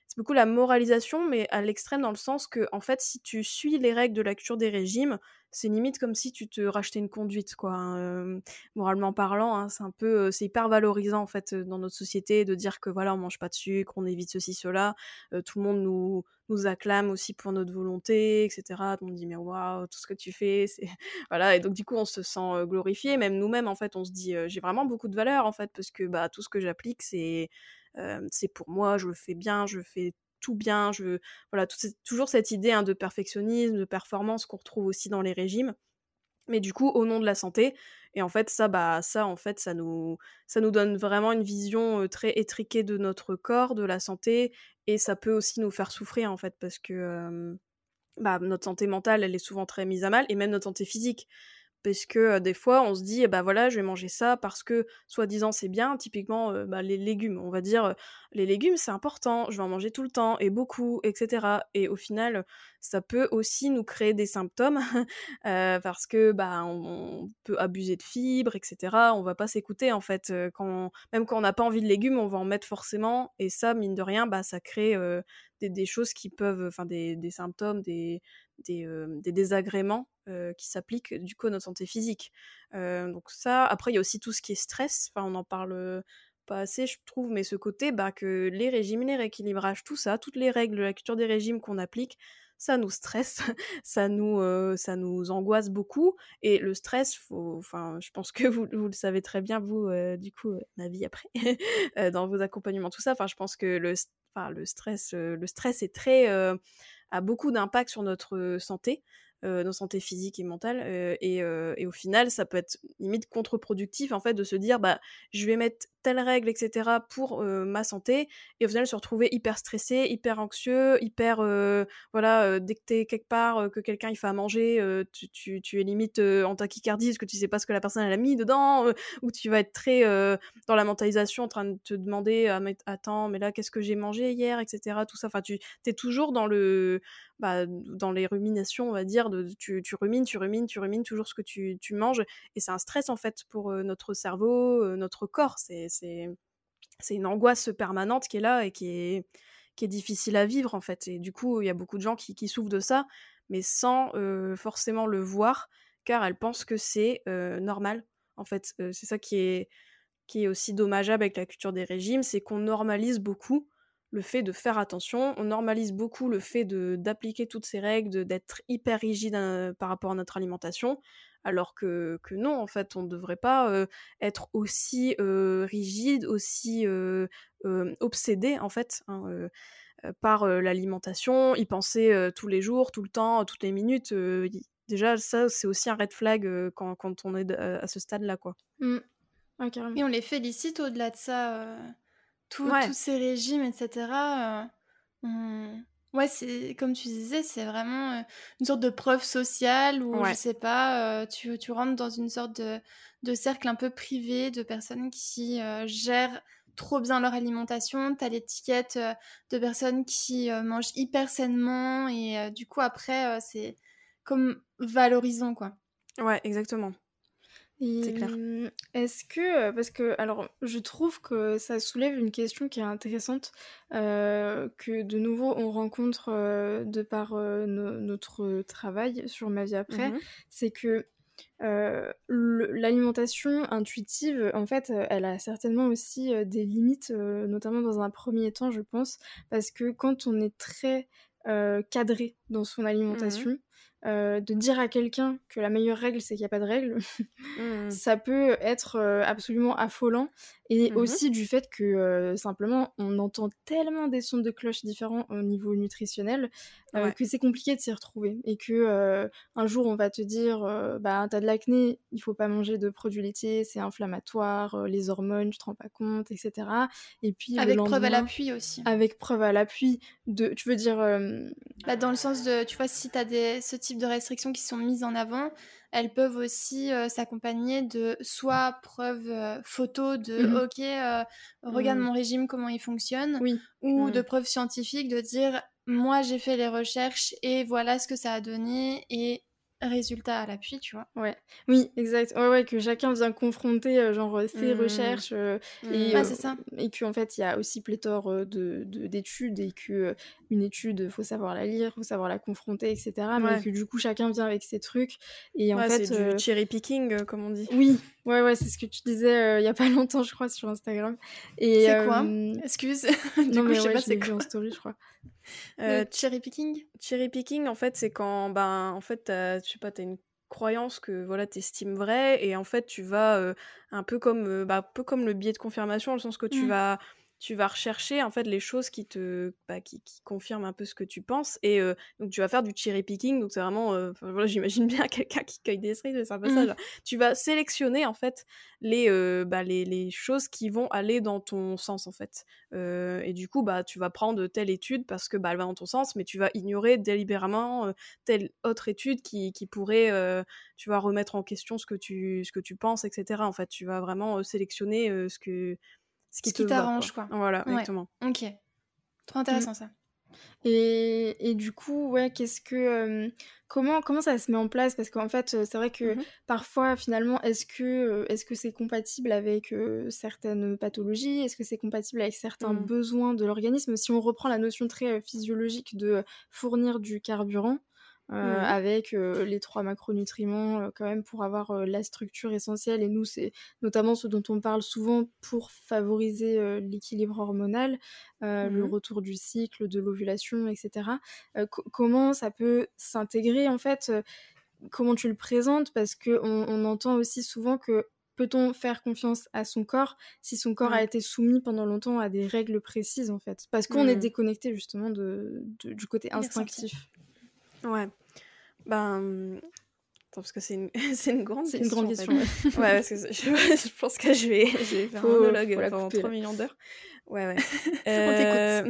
c'est beaucoup la moralisation, mais à l'extrême dans le sens que, en fait, si tu suis les règles de la culture des régimes, c'est limite comme si tu te rachetais une conduite, quoi. Hein, moralement parlant, hein, c'est un peu, c'est hyper valorisant en fait dans notre société de dire que voilà, on mange pas de sucre, on évite ceci, cela. tout le monde nous nous acclame aussi pour notre volonté, etc. On dit mais waouh, tout ce que tu fais, c'est voilà. Et donc du coup, on se sent glorifié. Même nous-mêmes, en fait, on se dit j'ai vraiment beaucoup de valeur en fait parce que bah tout ce que j'applique, c'est c'est pour moi, je le fais bien, je fais tout bien, je voilà, toujours cette idée hein, de perfectionnisme, de performance qu'on retrouve aussi dans les régimes. Mais du coup, au nom de la santé, et en fait, ça, bah, ça, en fait, ça nous, ça nous donne vraiment une vision très étriquée de notre corps, de la santé, et ça peut aussi nous faire souffrir, en fait, parce que bah, notre santé mentale, elle est souvent très mise à mal, et même notre santé physique parce que des fois on se dit bah voilà je vais manger ça parce que soi-disant c'est bien. Typiquement bah, les légumes on va dire les légumes c'est important je vais en manger tout le temps et beaucoup etc et au final ça peut aussi nous créer des symptômes parce que bah on, peut abuser de fibres etc on va pas s'écouter en fait même quand on n'a pas envie de légumes on va en mettre forcément. Et ça mine de rien bah ça crée des, choses qui peuvent enfin des symptômes des des, désagréments qui s'appliquent du coup à notre santé physique. donc ça, après il y a aussi tout ce qui est stress, enfin on en parle pas assez je trouve, mais ce côté bah, que les régimes, les rééquilibrages, tout ça, toutes les règles la culture des régimes qu'on applique, ça nous stresse, ça nous, ça nous angoisse beaucoup. Et le stress, enfin, je pense que vous, vous, le savez très bien, vous, du coup, ma vie après, dans vos accompagnements, tout ça. Enfin, je pense que le, le stress, le stress est très a beaucoup d'impact sur notre santé. Nos santé physique et mentale. Et, et, au final, ça peut être limite contre-productif en fait de se dire bah je vais mettre telle règle, etc. pour ma santé, et au final se retrouver hyper stressé, hyper anxieux, hyper voilà, dès que t'es quelque part, que quelqu'un il fait à manger, tu, tu, es limite en tachycardie parce que tu sais pas ce que la personne elle a mis dedans, ou tu vas être très dans la mentalisation en train de te demander ah, attends mais là qu'est-ce que j'ai mangé hier, etc. Tout ça, enfin tu es toujours dans le bah, dans les ruminations, on va dire, tu, tu, rumines, tu rumines, tu rumines toujours ce que tu, manges. Et c'est un stress, en fait, pour notre cerveau, notre corps. C'est, c'est, une angoisse permanente qui est là et qui est, difficile à vivre, en fait. Et du coup, il y a beaucoup de gens qui, qui souffrent de ça, mais sans forcément le voir, car elles pensent que c'est normal. En fait, c'est ça qui est, qui est aussi dommageable avec la culture des régimes, c'est qu'on normalise beaucoup le fait de faire attention, on normalise beaucoup le fait d'appliquer toutes ces règles, d'être hyper rigide euh, par rapport à notre alimentation, alors que, que non, en fait, on ne devrait pas euh, être aussi euh, rigide, aussi obsédé, en fait, hein, par l'alimentation, y penser tous les jours, tout le temps, toutes les minutes. déjà, ça, c'est aussi un red flag quand, quand, on est à ce stade-là, quoi. Mmh. Et on les félicite au-delà de ça tous ces régimes, etc. Euh, ouais, c'est comme tu disais, c'est vraiment euh, une sorte de preuve sociale où, je sais pas, euh, tu, tu, rentres dans une sorte de, de, cercle un peu privé de personnes qui gèrent trop bien leur alimentation. Tu as l'étiquette de personnes qui mangent hyper sainement et du coup, après, c'est comme valorisant, quoi. Ouais, exactement. C'est clair. Est-ce que, parce que, alors, je trouve que ça soulève une question qui est intéressante, que de nouveau on rencontre de par notre travail sur ma vie après, mmh c'est que l'alimentation intuitive, en fait, elle a certainement aussi des limites, notamment dans un premier temps, je pense, parce que quand on est très cadré dans son mmh alimentation, euh, de dire à quelqu'un que la meilleure règle c'est qu'il n'y a pas de règle, mmh. ça peut être euh, absolument affolant. Et mmh aussi du fait que euh, simplement on entend tellement des sons de cloche différents au niveau nutritionnel que c'est compliqué de s'y retrouver. Et que un jour on va te dire bah t'as de l'acné, il faut pas manger de produits laitiers, c'est inflammatoire, les hormones, tu te rends pas compte, etc. Et puis avec preuve à l'appui aussi. Avec preuve à l'appui de, tu veux dire. Bah, dans le sens de, tu vois, si t'as des ce type de restrictions qui sont mises en avant, elles peuvent aussi euh, s'accompagner de soit preuves euh, photos de mmh ok, euh, regarde mmh. mon régime, comment il fonctionne, ou de mmh. preuves scientifiques de dire moi j'ai fait les recherches et voilà ce que ça a donné et résultat à l'appui, tu vois. Ouais. Oui, exact. Ouais, ouais, que chacun vient confronter euh, genre euh, ses mmh. recherches euh, mmh. et, c'est ça. et qu'en fait il y a aussi pléthore de, d'études et que une étude faut savoir la lire, faut savoir la confronter, etc. Mais que du coup chacun vient avec ses trucs et en fait c'est du cherry picking comme on dit. Oui, ouais, ouais, c'est ce que tu disais il y a pas longtemps je crois sur Instagram. Et c'est quoi Excuse. non mais je sais pas c'est quoi en story je crois. Euh, cherry picking Cherry picking, en fait, c'est quand, ben, en fait, as, je sais pas, t'as une croyance que voilà t'estimes vrai et en fait tu vas euh, un peu comme euh, bah, peu comme le biais de confirmation dans le sens que tu mmh. vas tu vas rechercher en fait les choses qui te bah, qui, qui, confirment un peu ce que tu penses et euh, donc tu vas faire du cherry picking donc c'est vraiment euh, voilà j'imagine bien quelqu'un qui cueille des cerises c'est un peu ça mmh. tu vas sélectionner en fait les, euh, bah, les, les choses qui vont aller dans ton sens en fait et du coup bah tu vas prendre telle étude parce que bah elle va dans ton sens mais tu vas ignorer délibérément telle autre étude qui, qui pourrait tu vas remettre en question ce que tu ce que tu penses etc en fait tu vas vraiment sélectionner ce que ce qui, t'arrange, quoi. Voilà, exactement. Ok. Trop intéressant, mm. ça. Et, et, du coup, ouais, qu'est-ce que. comment, comment ça se met en place? Parce qu'en fait, c'est vrai que mm-hmm. parfois, finalement, est-ce que est-ce que c'est compatible avec certaines pathologies? Est-ce que c'est compatible avec certains mm. besoins de l'organisme? Si on reprend la notion très physiologique de fournir du carburant, euh, mmh avec les trois macronutriments quand même pour avoir la structure essentielle. Et nous, c'est notamment ce dont on parle souvent pour favoriser l'équilibre hormonal, le mmh retour du cycle, de l'ovulation, etc. comment ça peut s'intégrer en fait Comment tu le présentes? Parce qu'on on entend aussi souvent que peut-on faire confiance à son corps si son corps a été soumis pendant longtemps à des règles précises en fait? Parce qu'on est mmh. déconnecté justement de, du côté instinctif. Ouais. Ben, parce que c'est une, c'est une grande C'est question. une grande en fait. question. ouais. Parce que je, je pense que je vais, je vais faire Faut- un monologue pendant couper, 3 là. millions d'heures. Ouais, ouais. On t'écoute. Euh,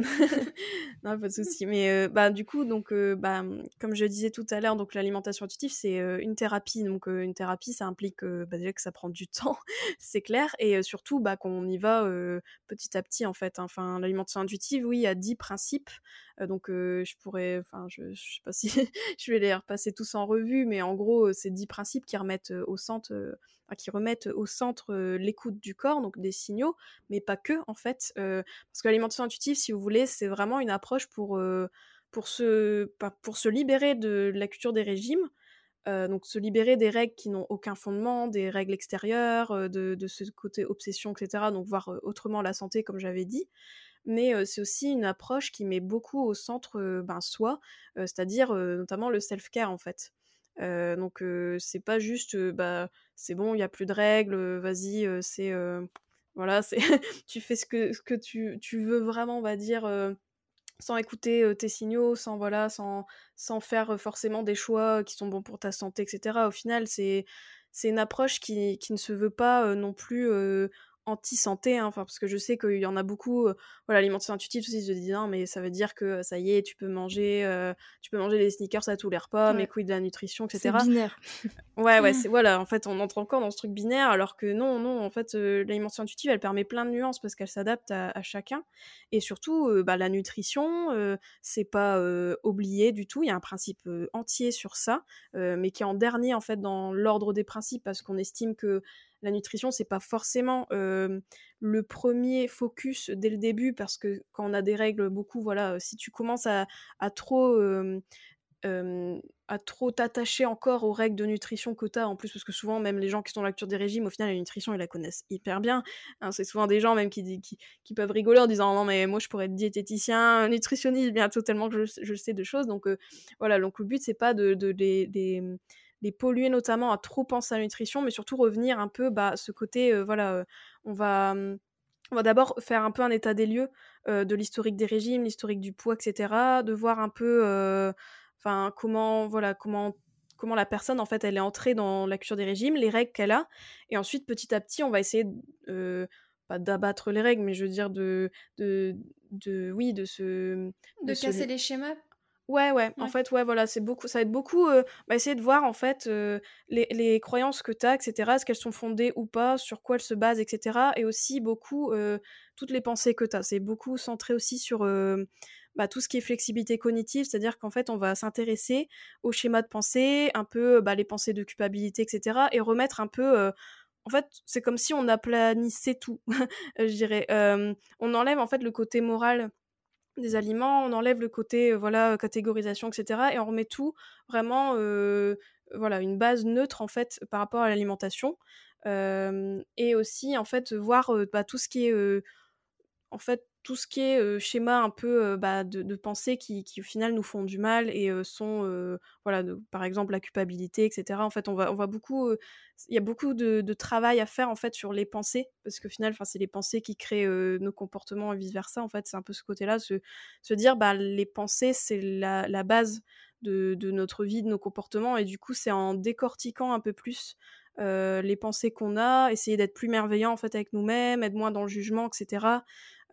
non, pas de souci. Mais euh, bah, du coup, donc, euh, bah, comme je disais tout à l'heure, donc l'alimentation intuitive, c'est euh, une thérapie. Donc, euh, une thérapie, ça implique bah, déjà que ça prend du temps, c'est clair. Et surtout, bah, qu'on y va petit à petit, en fait. Enfin, l'alimentation intuitive, oui, il y a 10 principes. Euh, donc, euh, je pourrais, enfin, je, je sais pas si je vais les repasser tous en revue, mais en gros, euh, c'est 10 principes qui remettent au centre, qui remettent au centre l'écoute du corps, donc des signaux, mais pas que, en fait. Parce que l'alimentation intuitive, si vous voulez, c'est vraiment une approche pour, pour, se, pour se libérer de la culture des régimes. Donc se libérer des règles qui n'ont aucun fondement, des règles extérieures, de, ce côté obsession, etc. Donc voir autrement la santé, comme j'avais dit. Mais c'est aussi une approche qui met beaucoup au centre ben, soi, c'est-à-dire notamment le self-care en fait. Donc c'est pas juste bah c'est bon il y a plus de règles vas-y c'est voilà c'est tu fais ce que tu, veux vraiment on va dire sans écouter tes signaux sans voilà sans faire forcément des choix qui sont bons pour ta santé etc au final c'est c'est une approche qui, ne se veut pas non plus anti-santé, hein, parce que je sais qu'il y en a beaucoup, euh, voilà, l'alimentation intuitive aussi se dit non, mais ça veut dire que euh, ça y est, tu peux manger, euh, tu peux manger des sneakers à tous les repas, mais Ouais. quid de la nutrition, C'est etc. binaire. Ouais, ouais, c'est voilà, en fait, on entre encore dans ce truc binaire, alors que non, non, en fait, euh, l'alimentation intuitive, elle permet plein de nuances parce qu'elle s'adapte à, à chacun. Et surtout, bah, la nutrition, c'est pas oublié du tout. Il y a un principe entier sur ça, mais qui est en dernier, en fait, dans l'ordre des principes, parce qu'on estime que la nutrition, c'est pas forcément le premier focus dès le début, parce que quand on a des règles, beaucoup, voilà, si tu commences à, trop. t'attacher encore aux règles de nutrition que t'as en plus parce que souvent même les gens qui sont dans la des régimes au final la nutrition ils la connaissent hyper bien Hein, c'est souvent des gens même qui, peuvent rigoler en disant non mais moi je pourrais être diététicien nutritionniste bientôt tellement que je, sais de choses donc voilà donc le but c'est pas de, les, les polluer notamment à trop penser à la nutrition mais surtout revenir un peu bah ce côté euh, voilà euh, on va hum, on va d'abord faire un peu un état des lieux euh, de l'historique des régimes, l'historique du poids, etc. De voir un peu, euh, comment, voilà, comment, comment la personne en fait, elle est entrée dans la culture des régimes, les règles qu'elle a, et ensuite petit à petit, on va essayer, euh, pas d'abattre les règles, mais je veux dire de, de, de oui, de se, De se- casser les schémas. Ouais, ouais, en Ouais. fait, ouais, voilà, c'est beaucoup, ça va être beaucoup, euh, bah, essayer de voir, en fait, euh, les, les croyances que tu as, etc., est-ce qu'elles sont fondées ou pas, sur quoi elles se basent, etc., et aussi beaucoup, euh, toutes les pensées que tu as. C'est beaucoup centré aussi sur euh, bah, tout ce qui est flexibilité cognitive, c'est-à-dire qu'en fait, on va s'intéresser aux schémas de pensée, un peu bah, les pensées de culpabilité, etc., et remettre un peu... euh, en fait, c'est comme si on aplanissait tout, je dirais. Euh, on enlève, en fait, le côté moral des aliments, on enlève le côté euh, voilà catégorisation etc et on remet tout vraiment euh, voilà une base neutre en fait par rapport à l'alimentation. Euh, et aussi en fait voir euh, bah, tout ce qui est euh, en fait tout ce qui est schéma un peu bah, de, de qui, qui au final nous font du mal et sont voilà par exemple la culpabilité etc en fait on va on va beaucoup il y a beaucoup de, travail à faire en fait sur les pensées parce qu'au final enfin c'est les pensées qui créent nos comportements et vice versa en fait. C'est un peu ce côté là se, se dire bah les pensées c'est la, base de, notre vie de nos comportements et du coup c'est en décortiquant un peu plus les pensées qu'on a essayer d'être plus bienveillant en fait avec nous-mêmes être moins dans le jugement etc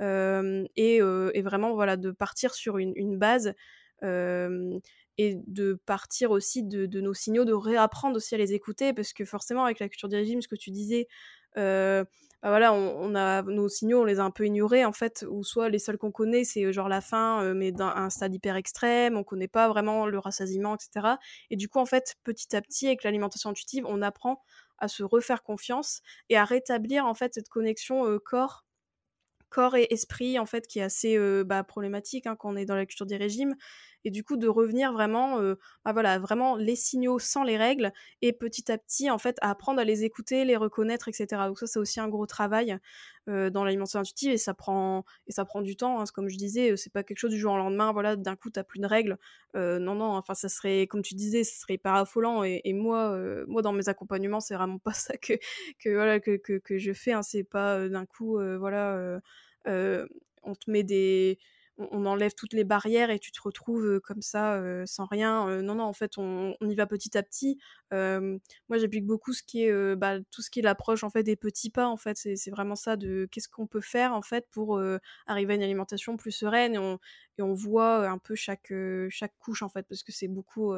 et, vraiment voilà de partir sur une, base et de partir aussi de, nos signaux, de réapprendre aussi à les écouter parce que forcément avec la culture du régime, ce que tu disais, bah voilà, on, a nos signaux, on les a un peu ignorés en fait, ou soit les seuls qu'on connaît c'est genre la faim, mais d'un un stade hyper extrême, on connaît pas vraiment le rassasiement, etc. Et du coup en fait petit à petit avec l'alimentation intuitive, on apprend à se refaire confiance et à rétablir en fait cette connexion corps corps et esprit en fait qui est assez bah, problématique hein, quand on est dans la culture des régimes et du coup de revenir vraiment euh, bah, voilà vraiment les signaux sans les règles et petit à petit en fait apprendre à les écouter les reconnaître etc donc ça c'est aussi un gros travail euh, dans l'alimentation intuitive et ça prend et ça prend du temps hein, comme je disais euh, c'est pas quelque chose du jour au lendemain voilà d'un coup t'as plus de règles. Non non enfin ça serait comme tu disais ça serait hyper affolant et, moi moi dans mes accompagnements c'est vraiment pas ça que que voilà que, que, je fais hein, c'est pas d'un coup voilà on te met des on, enlève toutes les barrières et tu te retrouves comme ça sans rien. non, non, en fait, on, y va petit à petit. moi, j'applique beaucoup ce qui est bah, tout ce qui est l'approche en fait des petits pas. En fait, c'est vraiment ça de qu'est-ce qu'on peut faire en fait pour arriver à une alimentation plus sereine et on, et on voit un peu chaque chaque couche en fait parce que c'est beaucoup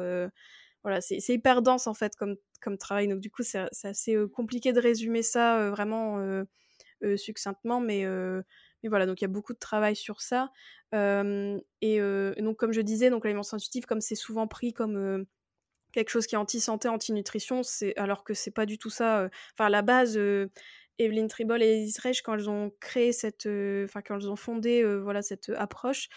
voilà, c'est hyper dense en fait comme, comme travail. Donc du coup, c'est assez compliqué de résumer ça vraiment succinctement, mais, mais voilà, donc il y a beaucoup de travail sur ça. et donc comme je disais, donc l'alimentation intuitive, comme c'est souvent pris comme quelque chose qui est anti-santé, anti-nutrition, alors que c'est pas du tout ça. Enfin, à la base, Evelyn Tribol et Reich, quand elles ont créé cette, enfin quand elles ont fondé voilà cette approche,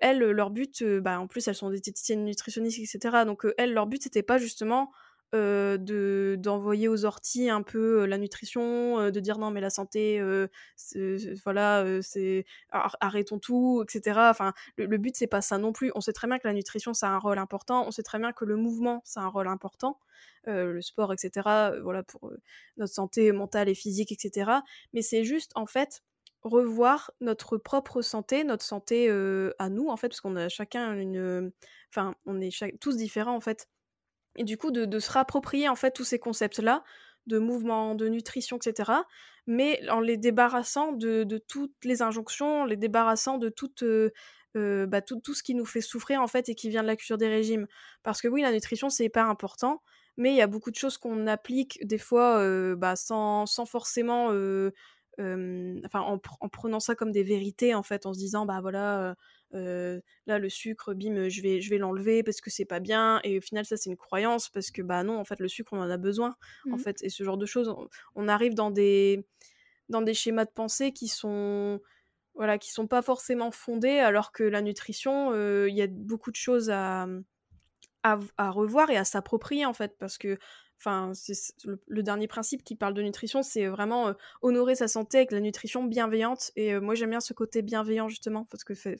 elles, leur but, bah, en plus elles sont diététiciennes nutritionnistes, etc. Donc elles, leur but c'était pas justement de d'envoyer aux orties un peu la nutrition, de dire non mais la santé, voilà, c'est arrêtons tout, etc. Enfin, le, but c'est pas ça non plus. On sait très bien que la nutrition ça a un rôle important. On sait très bien que le mouvement ça a un rôle important, le sport, etc. voilà pour notre santé mentale et physique, etc. Mais c'est juste en fait revoir notre propre santé, notre santé à nous en fait, parce qu'on a chacun une, enfin on est tous différents en fait et du coup de, se rapproprier en fait tous ces concepts là de mouvement, de nutrition, etc. Mais en les débarrassant de, toutes les injonctions, les débarrassant de euh, euh, bah, tout, tout, ce qui nous fait souffrir en fait et qui vient de la culture des régimes. Parce que oui, la nutrition c'est hyper important, mais il y a beaucoup de choses qu'on applique des fois euh, bah, sans, sans, forcément, enfin en, en, prenant ça comme des vérités en fait, en se disant bah voilà là le sucre bim je vais je vais l'enlever parce que c'est pas bien. Et au final ça c'est une croyance parce que bah non en fait le sucre on en a besoin en mmh. fait. Et ce genre de choses on, arrive dans des dans des schémas de pensée qui sont voilà qui sont pas forcément fondés alors que la nutrition il y a beaucoup de choses à, à, à revoir et à s'approprier en fait. Parce que Enfin, le, dernier principe qui parle de nutrition, c'est vraiment honorer sa santé avec la nutrition bienveillante. Et moi, j'aime bien ce côté bienveillant, justement, parce que c'est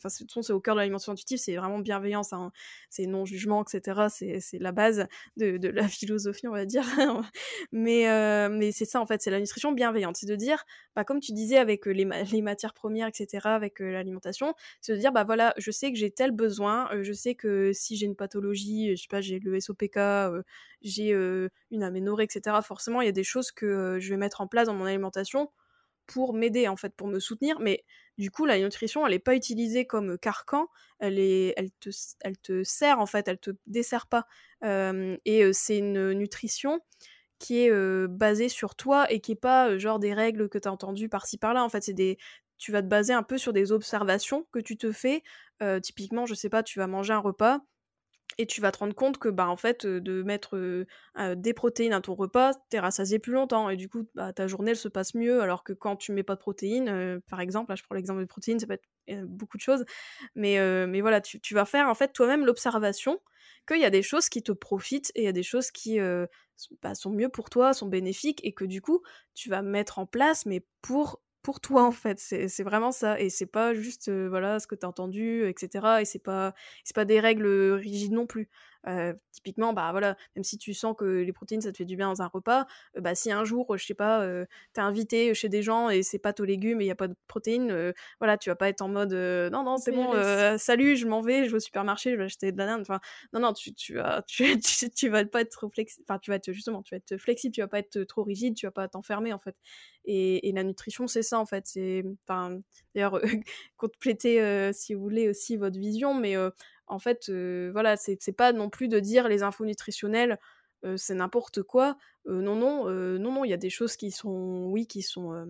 au cœur de l'alimentation intuitive, c'est vraiment bienveillance, hein. c'est non-jugement, etc. C'est la base de, de, la philosophie, on va dire. mais mais c'est ça, en fait, c'est la nutrition bienveillante. C'est de dire, bah, comme tu disais, avec les, les matières premières, etc., avec l'alimentation, c'est de dire, bah voilà, je sais que j'ai tel besoin, je sais que si j'ai une pathologie, je sais pas, j'ai le SOPK, j'ai une aménorrhée, etc. Forcément, il y a des choses que je vais mettre en place dans mon alimentation pour m'aider, en fait, pour me soutenir. Mais du coup, la nutrition, elle n'est pas utilisée comme carcan, elle, est, elle, te, elle te sert, en fait, elle te dessert pas. et c'est une nutrition qui est basée sur toi et qui est pas genre des règles que tu as entendues par-ci par-là. En fait, c'est des, tu vas te baser un peu sur des observations que tu te fais. typiquement, je sais pas, tu vas manger un repas, et tu vas te rendre compte que bah en fait de mettre des protéines à ton repas t'es rassasié plus longtemps et du coup bah, ta journée elle se passe mieux alors que quand tu mets pas de protéines par exemple là je prends l'exemple des protéines ça peut être beaucoup de choses mais mais voilà tu, vas faire en fait toi-même l'observation qu'il y a des choses qui te profitent et il y a des choses qui bah, sont mieux pour toi sont bénéfiques et que du coup tu vas mettre en place mais pour pour toi en fait. C'est vraiment ça et c'est pas juste voilà ce que tu as entendu etc et c'est pas c'est pas des règles rigides non plus typiquement, bah voilà, même si tu sens que les protéines ça te fait du bien dans un repas, bah si un jour, je sais pas, t'es invité chez des gens et c'est pâte aux légumes et il y a pas de protéines, voilà, tu vas pas être en mode non non c'est bon, salut, je m'en vais, je vais au supermarché, je vais acheter de la dinde. Enfin non non, tu tu vas tu, tu, vas pas être flexible, enfin tu vas être justement, tu vas être flexible, tu vas pas être trop rigide, tu vas pas t'enfermer en fait. Et, et, la nutrition c'est ça en fait, c'est enfin d'ailleurs compléter si vous voulez aussi votre vision, mais en fait, voilà, c'est pas non plus de dire les infos nutritionnelles, c'est n'importe quoi. non, non, non, non, il y a des choses qui sont, oui, qui sont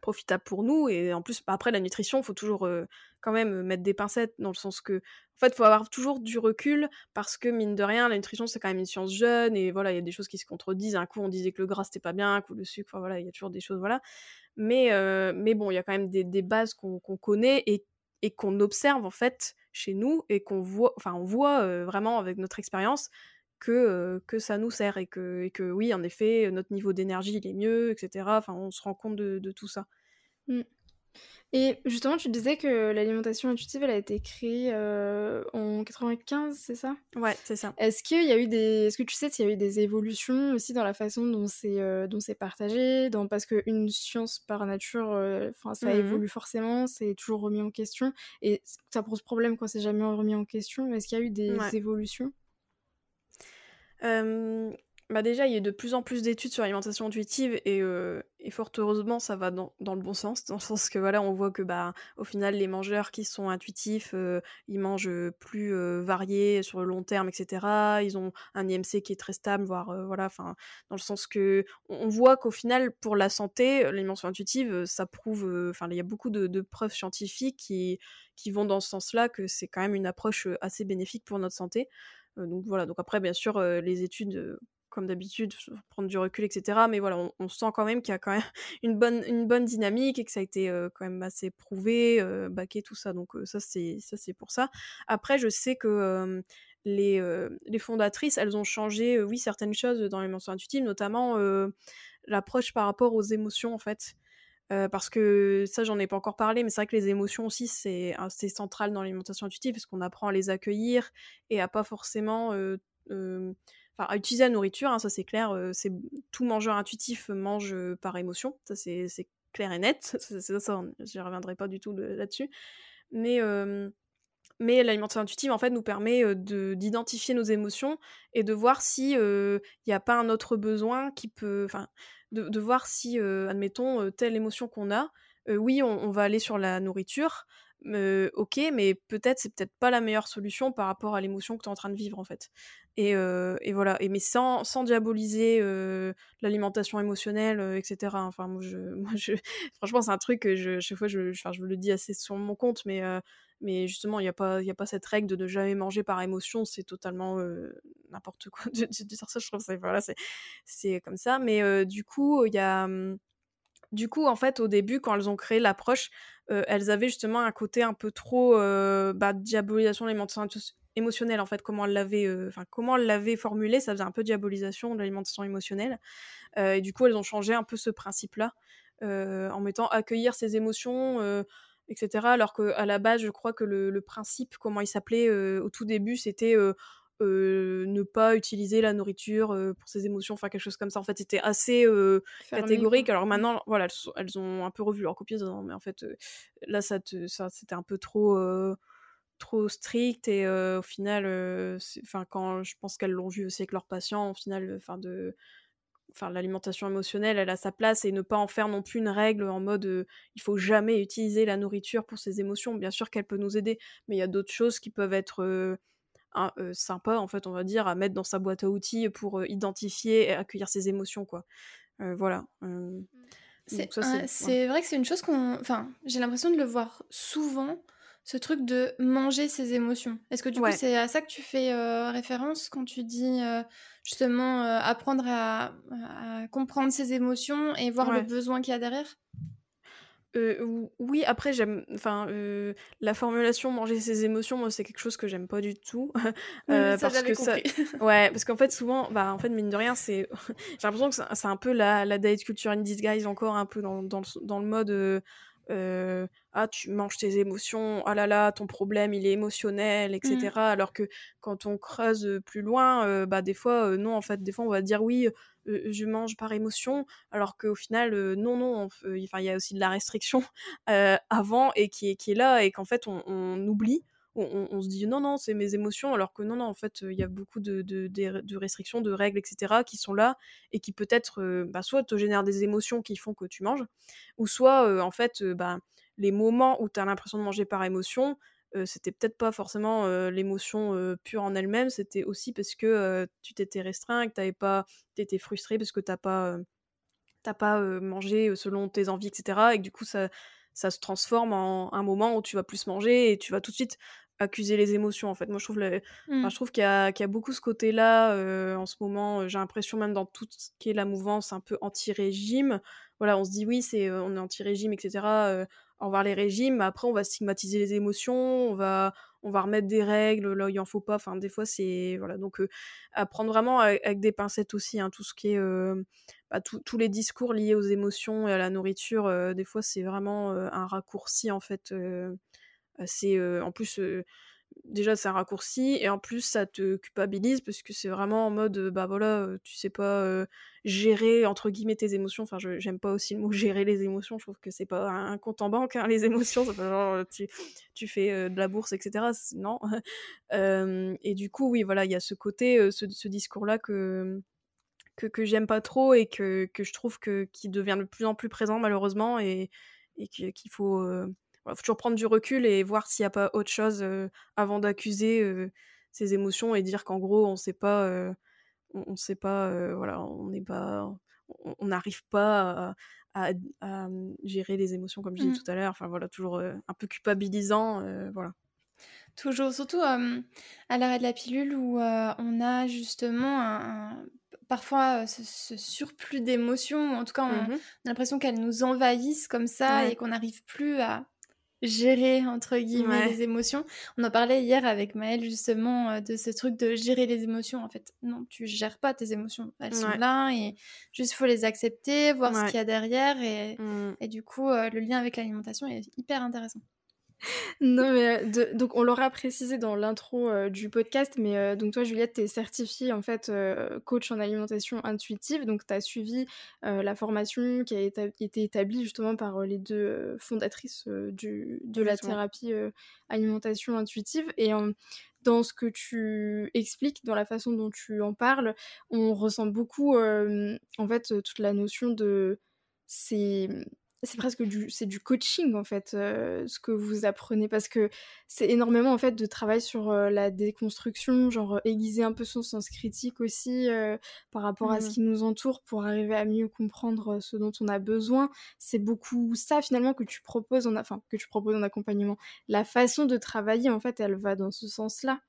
profitables pour nous. Et en plus, après, la nutrition, il faut toujours quand même mettre des pincettes, dans le sens que, en fait, faut avoir toujours du recul, parce que, mine de rien, la nutrition, c'est quand même une science jeune, et voilà, il y a des choses qui se contredisent. Un coup, on disait que le gras, c'était pas bien, un coup, le sucre, voilà, il y a toujours des choses, voilà. Mais, mais bon, il y a quand même des, bases qu'on connaît et qu'on observe, en fait, chez nous et qu'on voit, enfin on voit vraiment avec notre expérience que, ça nous sert et que, et que oui, en effet, notre niveau d'énergie il est mieux, etc. Enfin, on se rend compte de, tout ça. Mmh. Et justement, tu disais que l'alimentation intuitive, elle a été créée euh, en 95, c'est ça? Ouais, c'est ça. Est-ce qu'il y a eu des, est-ce que tu sais s'il y a eu des évolutions aussi dans la façon dont c'est euh, dont c'est partagé, dans parce qu'une science par nature, euh, enfin ça Mmh évolue forcément, c'est toujours remis en question et ça pose problème quand c'est jamais remis en question. Est-ce qu'il y a eu des Ouais. évolutions? Bah déjà, il y a de plus en plus d'études sur l'alimentation intuitive et, euh, et fort heureusement, ça va dans, dans le bon sens, dans le sens que voilà, on voit que bah au final, les mangeurs qui sont intuitifs, euh, ils mangent plus euh, variés sur le long terme, etc. Ils ont un IMC qui est très stable, voire voilà, enfin dans le sens que on voit qu'au final, pour la santé, l'alimentation intuitive, ça prouve, enfin il y a beaucoup de, preuves scientifiques qui qui vont dans ce sens-là, que c'est quand même une approche assez bénéfique pour notre santé. Donc voilà, donc après, bien sûr, les études, comme d'habitude, prendre du recul, etc. Mais voilà, on, sent quand même qu'il y a quand même une bonne, une bonne dynamique et que ça a été euh, quand même assez prouvé, euh, baqué, tout ça. Donc euh, ça, c'est ça, c'est pour ça. Après, je sais que les, euh, les fondatrices, elles ont changé, oui, certaines choses dans les mentions intuitives, notamment l'approche par rapport aux émotions, en fait. Parce que ça, j'en ai pas encore parlé, mais c'est vrai que les émotions aussi, c'est central dans l'alimentation intuitive, parce qu'on apprend à les accueillir et à pas forcément. Enfin, à utiliser la nourriture, hein, ça c'est clair, euh, c'est tout mangeur intuitif mange euh, par émotion, ça c'est clair et net, j'y reviendrai pas du tout de- là-dessus. Mais, euh, mais l'alimentation intuitive, en fait, nous permet euh, de- d'identifier nos émotions et de voir si il n'y a pas un autre besoin qui peut. Enfin, de, voir si, euh, admettons, euh, telle émotion qu'on a, euh, oui, on va aller sur la nourriture, ok, mais peut-être c'est peut-être pas la meilleure solution par rapport à l'émotion que tu es en train de vivre, en fait. Et, voilà, mais sans, diaboliser l'alimentation émotionnelle, etc. Enfin, moi, je, franchement, c'est un truc que je, chaque fois, je, je, le dis assez sur mon compte, mais, mais justement, il n'y a, pas- cette règle de ne jamais manger par émotion, c'est totalement n'importe quoi de, dire ça, je trouve que c'est comme ça. Mais du coup, il y a. Du coup, en fait, au début, quand elles ont créé l'approche, euh, elles avaient justement un côté un peu trop euh, bah, diabolisation de l'alimentation émotionnelle. En fait, comment elles l'avaient, euh, enfin comment l'avaient formulé, ça faisait un peu diabolisation de l'alimentation émotionnelle. Euh, et du coup, elles ont changé un peu ce principe-là en mettant accueillir ses émotions, etc. Alors qu'à la base, je crois que le, principe, comment il s'appelait au tout début, c'était euh, ne pas utiliser la nourriture euh, pour ses émotions, enfin quelque chose comme ça. En fait, c'était assez euh, catégorique. Alors maintenant, voilà, elles, ont un peu revu leur copie, non, mais en fait, là, ça, ça c'était un peu trop. trop strict et au final enfin quand je pense qu'elles l'ont vu aussi avec leurs patients au final enfin de enfin l'alimentation émotionnelle elle a sa place et ne pas en faire non plus une règle en mode euh, il faut jamais utiliser la nourriture pour ses émotions bien sûr qu'elle peut nous aider mais il y a d'autres choses qui peuvent être euh, un- euh, sympas en fait on va dire à mettre dans sa boîte à outils pour euh, identifier et accueillir ses émotions quoi Euh, voilà C'est ouais. vrai que c'est une chose qu'on. Enfin, j'ai l'impression de le voir souvent, ce truc de manger ses émotions. Est-ce que du Ouais. coup, c'est à ça que tu fais référence quand tu dis justement apprendre à, à comprendre ses émotions et voir le besoin qu'il y a derrière? Euh, ou- oui, après j'aime, enfin euh, la formulation manger ses émotions, moi c'est quelque chose que j'aime pas du tout, Euh, ça, parce que ça, ouais, parce qu'en fait souvent, bah en fait mine de rien c'est, j'ai l'impression que c'est un peu la la diet culture in disguise encore un peu dans dans le, dans le mode euh, ah tu manges tes émotions, ah là là ton problème il est émotionnel, etc. Alors que quand on creuse plus loin, euh, bah des fois euh, non en fait des fois on va dire oui je mange par émotion alors qu'au final non non il y a aussi de la restriction avant et qui est là et qu'en fait on, oublie. On, se dit non non c'est mes émotions alors que non non en fait il y a beaucoup de, restrictions de règles etc qui sont là et qui peut-être bah, soit te génèrent des émotions qui font que tu manges ou soit en fait bah, les moments où tu as l'impression de manger par émotion c'était peut-être pas forcément l'émotion pure en elle-même, c'était aussi parce que tu t'étais restreint, que t'avais pas, t'étais frustré parce que t'as pas, t'as pas mangé selon tes envies, etc. Et que du coup, ça, ça se transforme en un moment où tu vas plus manger et tu vas tout de suite accuser les émotions. En fait, moi, je trouve, le- Mm. enfin, je trouve qu'il y, a qu'il y a beaucoup ce côté-là euh, en ce moment. J'ai l'impression même dans tout ce qui est la mouvance un peu anti-régime. Voilà, on se dit oui, c'est on est anti-régime, etc. euh, revoir les régimes. Après, on va stigmatiser les émotions, on va remettre des règles là il en faut pas. Enfin, des fois, c'est voilà. Donc, euh, à prendre vraiment avec, des pincettes aussi, hein, tout ce qui est euh, bah, tous les discours liés aux émotions et à la nourriture, des fois, c'est vraiment un raccourci, en fait. c'est en plus déjà c'est un raccourci et en plus ça te culpabilise parce que c'est vraiment en mode bah voilà tu sais pas gérer entre guillemets tes émotions. Enfin j'aime pas aussi le mot gérer les émotions. Je trouve que c'est pas un, compte en banque hein, les émotions. Tu, fais de la bourse etc non. Et du coup oui voilà il y a ce côté ce, discours là que j'aime pas trop et que, que je trouve que qui devient de plus en plus présent malheureusement et, et qu'il faut il faut toujours prendre du recul et voir s'il n'y a pas autre chose avant d'accuser ses émotions et dire qu'en gros on sait pas on, sait pas voilà on n'est pas on n'arrive pas à, mmh, gérer les émotions comme je disais mmh. tout à l'heure. Enfin voilà toujours un peu culpabilisant voilà. Toujours surtout à l'arrêt de la pilule où on a justement un, parfois ce, surplus d'émotions en tout cas on, mmh a l'impression qu'elles nous envahissent comme ça et qu'on n'arrive plus à gérer entre guillemets les émotions. On en parlait hier avec Maëlle justement euh, de ce truc de gérer les émotions. En fait, non, tu gères pas tes émotions. Elles sont là et juste faut les accepter, voir ce qu'il y a derrière et, mmh. et du coup euh, le lien avec l'alimentation est hyper intéressant. Non, mais euh, donc on l'aura précisé dans l'intro euh, du podcast, mais euh, donc toi, Juliette, tu es certifiée en fait coach en alimentation intuitive. Donc tu as suivi la formation qui a été établie justement par les deux fondatrices du, de la thérapie alimentation intuitive. Et dans ce que tu expliques, dans la façon dont tu en parles, on ressent beaucoup en fait toute la notion de c'est c'est presque du c'est du coaching en fait euh, ce que vous apprenez parce que c'est énormément en fait de travail sur euh, la déconstruction genre aiguiser un peu son sens critique aussi euh, par rapport à ce mmh. qui nous entoure pour arriver à mieux comprendre ce dont on a besoin. C'est beaucoup ça finalement que tu proposes en enfin que tu proposes en accompagnement. La façon de travailler en fait elle va dans ce sens là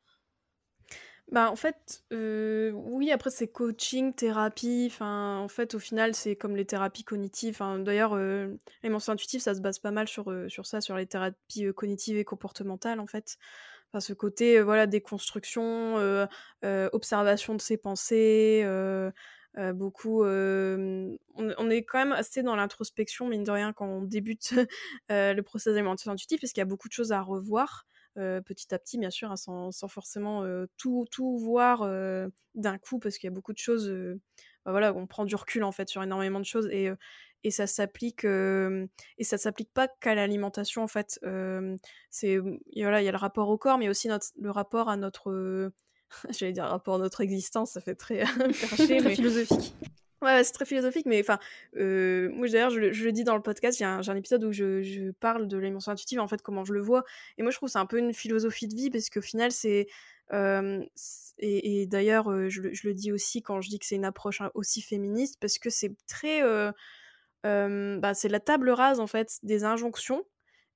bah, en fait, euh, oui, après c'est coaching, thérapie, enfin, en fait, au final, c'est comme les thérapies cognitives. Enfin, d'ailleurs, euh, les mentions intuitives, ça se base pas mal sur, euh, sur ça, sur les thérapies, cognitives et comportementales, en fait. Enfin, ce côté, voilà, déconstruction, observation de ses pensées, beaucoup, on est quand même assez dans l'introspection, mine de rien, quand on débute, le processus d'alimentaire intuitif, parce qu'il y a beaucoup de choses à revoir. Euh, petit à petit, bien sûr, hein, sans, forcément euh, tout, tout voir euh, d'un coup, parce qu'il y a beaucoup de choses. Bah voilà, on prend du recul en fait sur énormément de choses et, et ça s'applique et ça s'applique pas qu'à l'alimentation en fait. c'est voilà, il y a le rapport au corps, mais aussi notre, le rapport à notre j'allais dire rapport à notre existence, ça fait très perché, mais philosophique. Ouais, c'est très philosophique, mais enfin, euh, moi d'ailleurs, je, je, le dis dans le podcast, j'ai un, un, épisode où je, je parle de l'émotion intuitive, en fait, comment je le vois. Et moi, je trouve c'est un peu une philosophie de vie, parce qu'au final, c'est. Euh, et, et d'ailleurs, je, je, le dis aussi quand je dis que c'est une approche hein, aussi féministe, parce que c'est très. Euh, bah, c'est la table rase, en fait, des injonctions,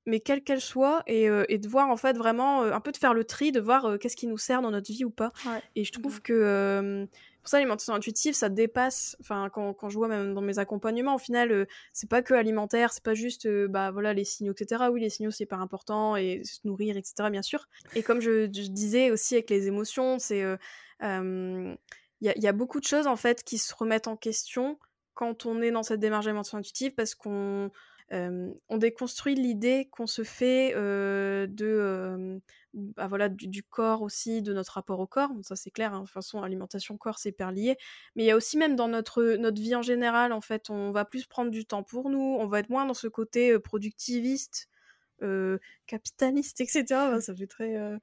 mais quelles qu'elles soient, et, et, de voir, en fait, vraiment, un peu de faire le tri, de voir qu'est-ce qui nous sert dans notre vie ou pas. Et je trouve que pour ça, l'alimentation intuitive, ça dépasse. Enfin, quand, quand, je vois même dans mes accompagnements, au final, euh, c'est pas que alimentaire, c'est pas juste, euh, bah voilà, les signaux, etc. Oui, les signaux, c'est pas important, et se nourrir, etc. Bien sûr. Et comme je, disais aussi avec les émotions, c'est, il euh, y, a, beaucoup de choses en fait qui se remettent en question quand on est dans cette démarche d'alimentation intuitive, parce qu'on on déconstruit l'idée qu'on se fait de bah voilà du, corps aussi de notre rapport au corps. Ça c'est clair hein, de toute façon alimentation corps c'est hyper lié. Mais il y a aussi même dans notre notre vie en général en fait on va plus prendre du temps pour nous on va être moins dans ce côté productiviste euh, capitaliste, etc. ça fait très. Euh,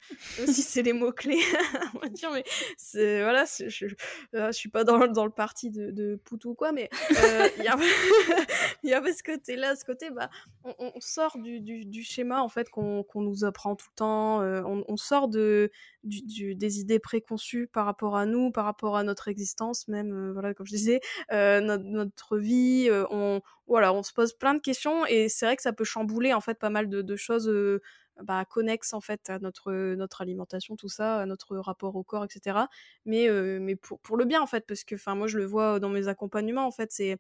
si c'est les mots-clés, on va dire, mais c'est. Voilà, je, je, je, suis pas dans, dans le parti de, Poutou ou quoi, mais euh, il y, a, y a ce côté-là, ce côté, bah, on, sort du, du, schéma, en fait, qu'on nous apprend tout le temps, on, sort de, des idées préconçues par rapport à nous, par rapport à notre existence, même, voilà, comme je disais, notre, notre, vie, on, voilà, on se pose plein de questions et c'est vrai que ça peut chambouler en fait pas mal de, choses euh, bah, connexes en fait à notre notre alimentation, tout ça, à notre rapport au corps, etc. Mais euh, mais pour, pour le bien en fait, parce que moi je le vois dans mes accompagnements en fait, c'est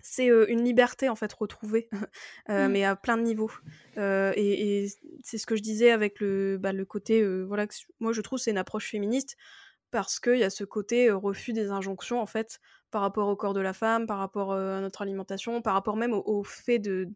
c'est euh, une liberté en fait retrouvée, mmh. mais à plein de niveaux. et, et c'est ce que je disais avec le, bah, le côté, voilà, moi je trouve c'est une approche féministe parce qu'il y a ce côté refus des injonctions en fait par rapport au corps de la femme, par rapport à notre alimentation, par rapport même au, fait de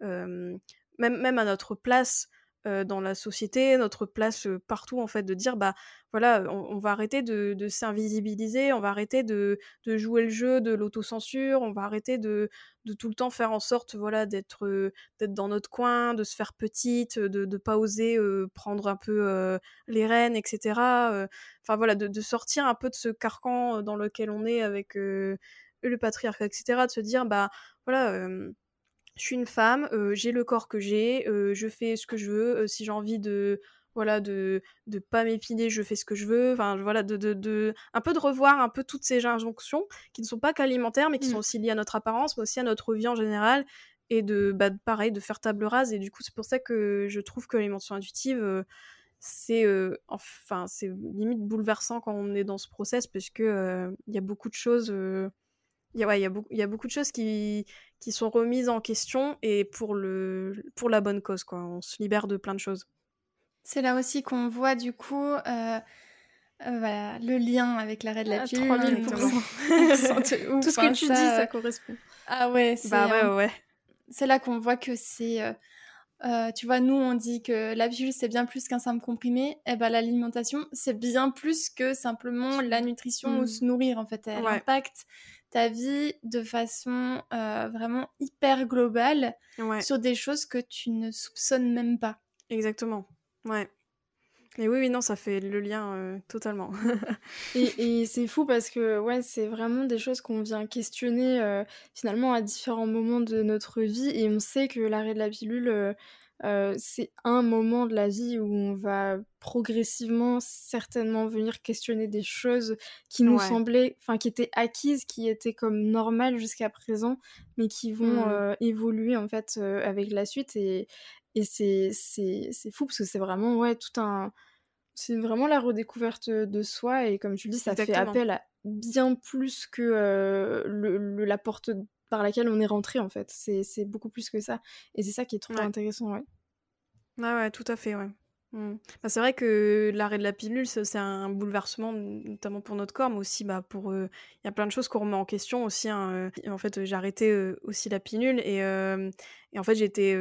même, même à notre place dans la société, notre place partout en fait, de dire bah voilà, on, va arrêter de, s'invisibiliser, on va arrêter de, de, jouer le jeu de l'autocensure, on va arrêter de, de tout le temps faire en sorte voilà d'être d'être dans notre coin, de se faire petite, de ne pas oser prendre un peu les rênes, etc. Enfin voilà, de, sortir un peu de ce carcan dans lequel on est avec le patriarcat, etc. De se dire bah voilà je suis une femme, j'ai le corps que j'ai, je fais ce que je veux. si j'ai envie de voilà de de pas m'épiler, je fais ce que je veux. Enfin voilà de, de, un peu de revoir un peu toutes ces injonctions qui ne sont pas qu'alimentaires mais qui sont mmh. aussi liées à notre apparence, mais aussi à notre vie en général et de bah, pareil de faire table rase. Et du coup c'est pour ça que je trouve que l'alimentation intuitive c'est enfin c'est limite bouleversant quand on est dans ce process parce que il y a beaucoup de choses il y, a, y, a beaucoup, y a beaucoup de choses qui, qui sont remises en question et pour, le, pour la bonne cause. Quoi. On se libère de plein de choses. C'est là aussi qu'on voit du coup euh, euh, voilà, le lien avec l'arrêt de la pilule. Ah, 3000%. Tout ce que tu dis, ça correspond. Ah ouais, c'est bah ouais, ouais. Là qu'on voit que c'est... Euh, tu vois, nous, on dit que la pilule, c'est bien plus qu'un simple comprimé. Et eh ben, l'alimentation, c'est bien plus que simplement la nutrition ou mmh. se nourrir, en fait. Elle impacte ta vie de façon euh, vraiment hyper globale sur des choses que tu ne soupçonnes même pas. Exactement. Ouais. Mais oui, oui, non, ça fait le lien euh, totalement. et, c'est fou parce que ouais, c'est vraiment des choses qu'on vient questionner euh, finalement à différents moments de notre vie et on sait que l'arrêt de la pilule, euh, c'est un moment de la vie où on va progressivement certainement venir questionner des choses qui nous semblaient, enfin qui étaient acquises, qui étaient comme normales jusqu'à présent, mais qui vont mmh. euh, évoluer en fait euh, avec la suite. Et, et c'est, c'est, c'est fou parce que c'est vraiment ouais tout un c'est vraiment la redécouverte de soi. Et comme tu le dis ça fait appel à bien plus que le, la porte par laquelle on est rentré en fait. C'est beaucoup plus que ça. Et c'est ça qui est trop intéressant, ouais. Ouais, ouais, tout à fait, ouais. Mmh. Bah, c'est vrai que l'arrêt de la pilule, c'est un bouleversement, notamment pour notre corps, mais aussi bah, pour. Il y a plein de choses qu'on remet en question aussi. Hein, en fait, j'ai arrêté aussi la pilule et, et en fait, j'étais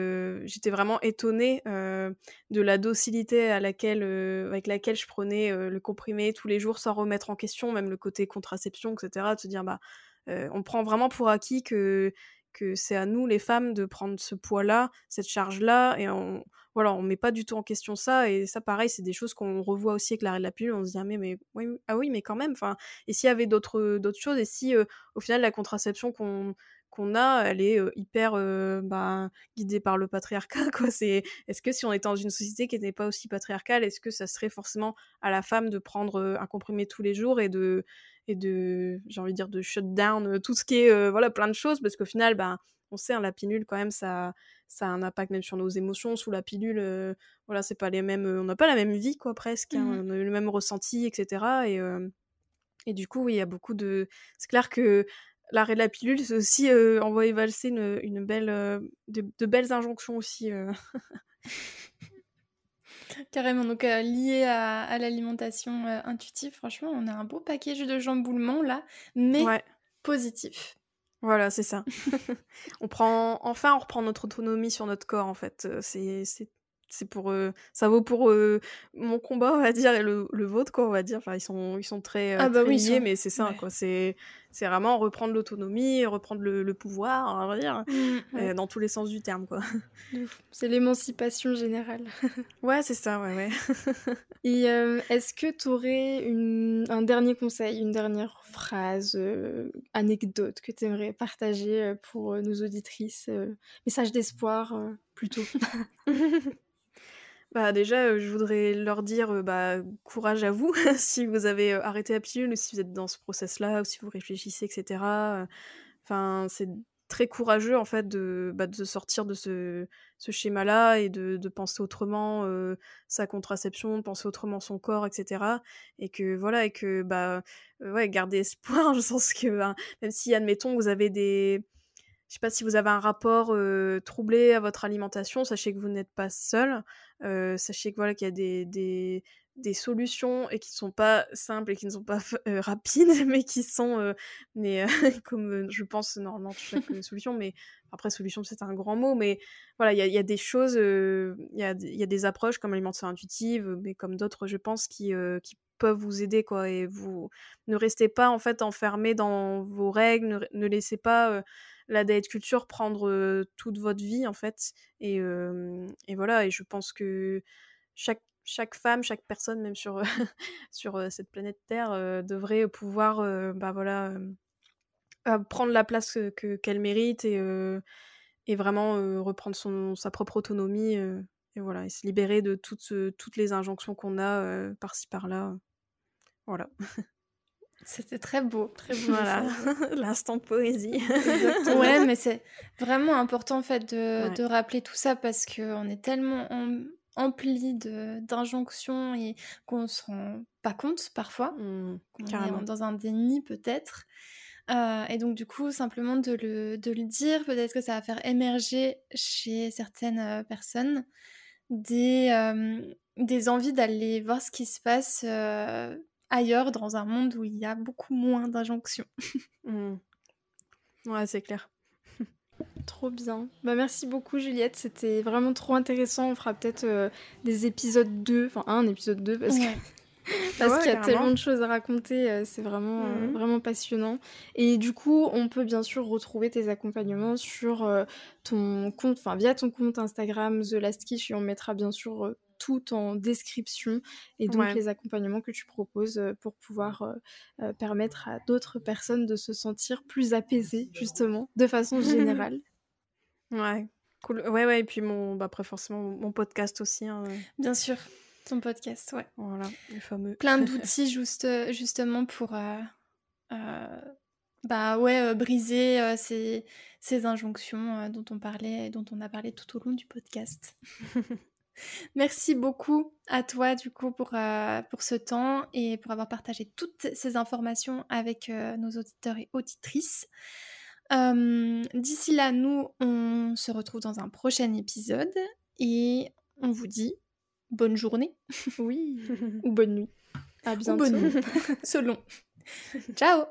j'étais vraiment étonnée de la docilité à laquelle, avec laquelle je prenais le comprimé tous les jours sans remettre en question, même le côté contraception, etc. De se dire, bah, on prend vraiment pour acquis que, que c'est à nous, les femmes, de prendre ce poids-là, cette charge-là, et on voilà, on met pas du tout en question ça, et ça, pareil, c'est des choses qu'on revoit aussi avec l'arrêt de la pilule, on se dit, ah, mais, mais oui, ah oui, mais quand même, enfin, et s'il y avait d'autres d'autres choses, et si, au final, la contraception qu'on qu'on a, elle est hyper bah, guidée par le patriarcat. Quoi. C'est, est-ce que si on était dans une société qui n'était pas aussi patriarcale, est-ce que ça serait forcément à la femme de prendre un comprimé tous les jours et de, et de j'ai envie de dire, de shut down tout ce qui est, voilà, plein de choses, parce qu'au final, bah, on sait, hein, la pilule, quand même, ça, ça a un impact même sur nos émotions. Sous la pilule, voilà, c'est pas les mêmes, on n'a pas la même vie, quoi, presque. Hein, mmh on a le même ressenti, etc. Et, et du coup, oui, il y a beaucoup de. C'est clair que l'arrêt de la pilule, c'est aussi euh, envoyer valser une, une belle, euh, de, belles injonctions aussi. Euh. Carrément, donc lié à, l'alimentation intuitive, franchement, on a un beau package de jamboulements là, mais positif. Voilà, c'est ça. on prend, enfin, on reprend notre autonomie sur notre corps, en fait. C'est c'est pour ça vaut pour mon combat on va dire et le, le, vôtre quoi on va dire. Enfin ils sont ils sont très, ah bah oui, liés mais c'est ça quoi. C'est c'est vraiment reprendre l'autonomie reprendre le, le, pouvoir on va dire mmh, dans tous les sens du terme quoi. C'est l'émancipation générale. Ouais c'est ça ouais ouais. Et est-ce que tu aurais une, un dernier conseil une dernière phrase anecdote que tu aimerais partager pour nos auditrices message d'espoir plutôt Bah déjà, je voudrais leur dire, bah, courage à vous si vous avez, arrêté la pilule ou si vous êtes dans ce process-là ou si vous réfléchissez etc. enfin, c'est très courageux en fait de, bah, de sortir de ce schéma-là et de penser autrement, sa contraception, de penser autrement son corps etc. et que voilà et que, bah, ouais, garder espoir, je pense que, ben, même si admettons vous avez des je sais pas si vous avez un rapport troublé à votre alimentation, sachez que vous n'êtes pas seul. Sachez que voilà qu'il y a des, des, solutions et qui ne sont pas simples et qui ne sont pas rapides, mais qui sont, mais, comme je pense normalement chaque solution, mais après solution c'est un grand mot, mais voilà il y, a des choses, il y a, y, a, des approches comme l'alimentation intuitive, mais comme d'autres je pense qui, qui peuvent vous aider quoi et vous ne restez pas en fait enfermé dans vos règles ne laissez pas la diet culture prendre toute votre vie en fait. Et, et, voilà, et je pense que chaque, chaque femme, chaque personne, même sur, sur cette planète Terre, devrait pouvoir bah voilà, prendre la place que, qu'elle mérite et, et vraiment reprendre son, sa propre autonomie. et voilà, et se libérer de toutes, toutes les injonctions qu'on a par-ci par-là. Voilà. C'était très beau, très beau. Voilà, l'instant poésie. ouais, mais c'est vraiment important en fait de, de rappeler tout ça parce qu'on est tellement empli d'injonctions et qu'on se rend pas compte parfois, mmh, qu'on est dans un déni peut-être. Euh, et donc du coup, simplement de le, de le dire, peut-être que ça va faire émerger chez certaines euh, personnes des, euh, des envies d'aller voir ce qui se passe ailleurs dans un monde où il y a beaucoup moins d'injonctions. Mmh. Ouais, c'est clair. Trop bien. Bah, merci beaucoup Juliette, c'était vraiment trop intéressant. On fera peut-être euh, des épisodes 2, enfin un épisode 2 parce parce qu'il y a tellement de choses à raconter, euh, c'est vraiment, euh, mmh. vraiment passionnant. Et du coup, on peut bien sûr retrouver tes accompagnements sur ton compte, enfin via ton compte Instagram The Last Kish et on mettra bien sûr tout en description et donc les accompagnements que tu proposes euh, pour pouvoir euh, euh, permettre à d'autres personnes de se sentir plus apaisées justement de façon générale. ouais, cool. Ouais, ouais, et puis mon, bah, après forcément mon podcast aussi. Hein, Bien sûr, ton podcast, ouais. Voilà, le fameux. Plein d'outils juste, justement pour... bah ouais, briser ces, ces, injonctions dont on parlait, dont on a parlé tout au long du podcast. Merci beaucoup à toi du coup pour, euh, pour ce temps et pour avoir partagé toutes ces informations avec euh, nos auditeurs et auditrices. D'ici là, nous, on se retrouve dans un prochain épisode et on vous dit bonne journée. Oui. Ou bonne nuit. À bientôt. Ou bonne nuit. Selon. Ciao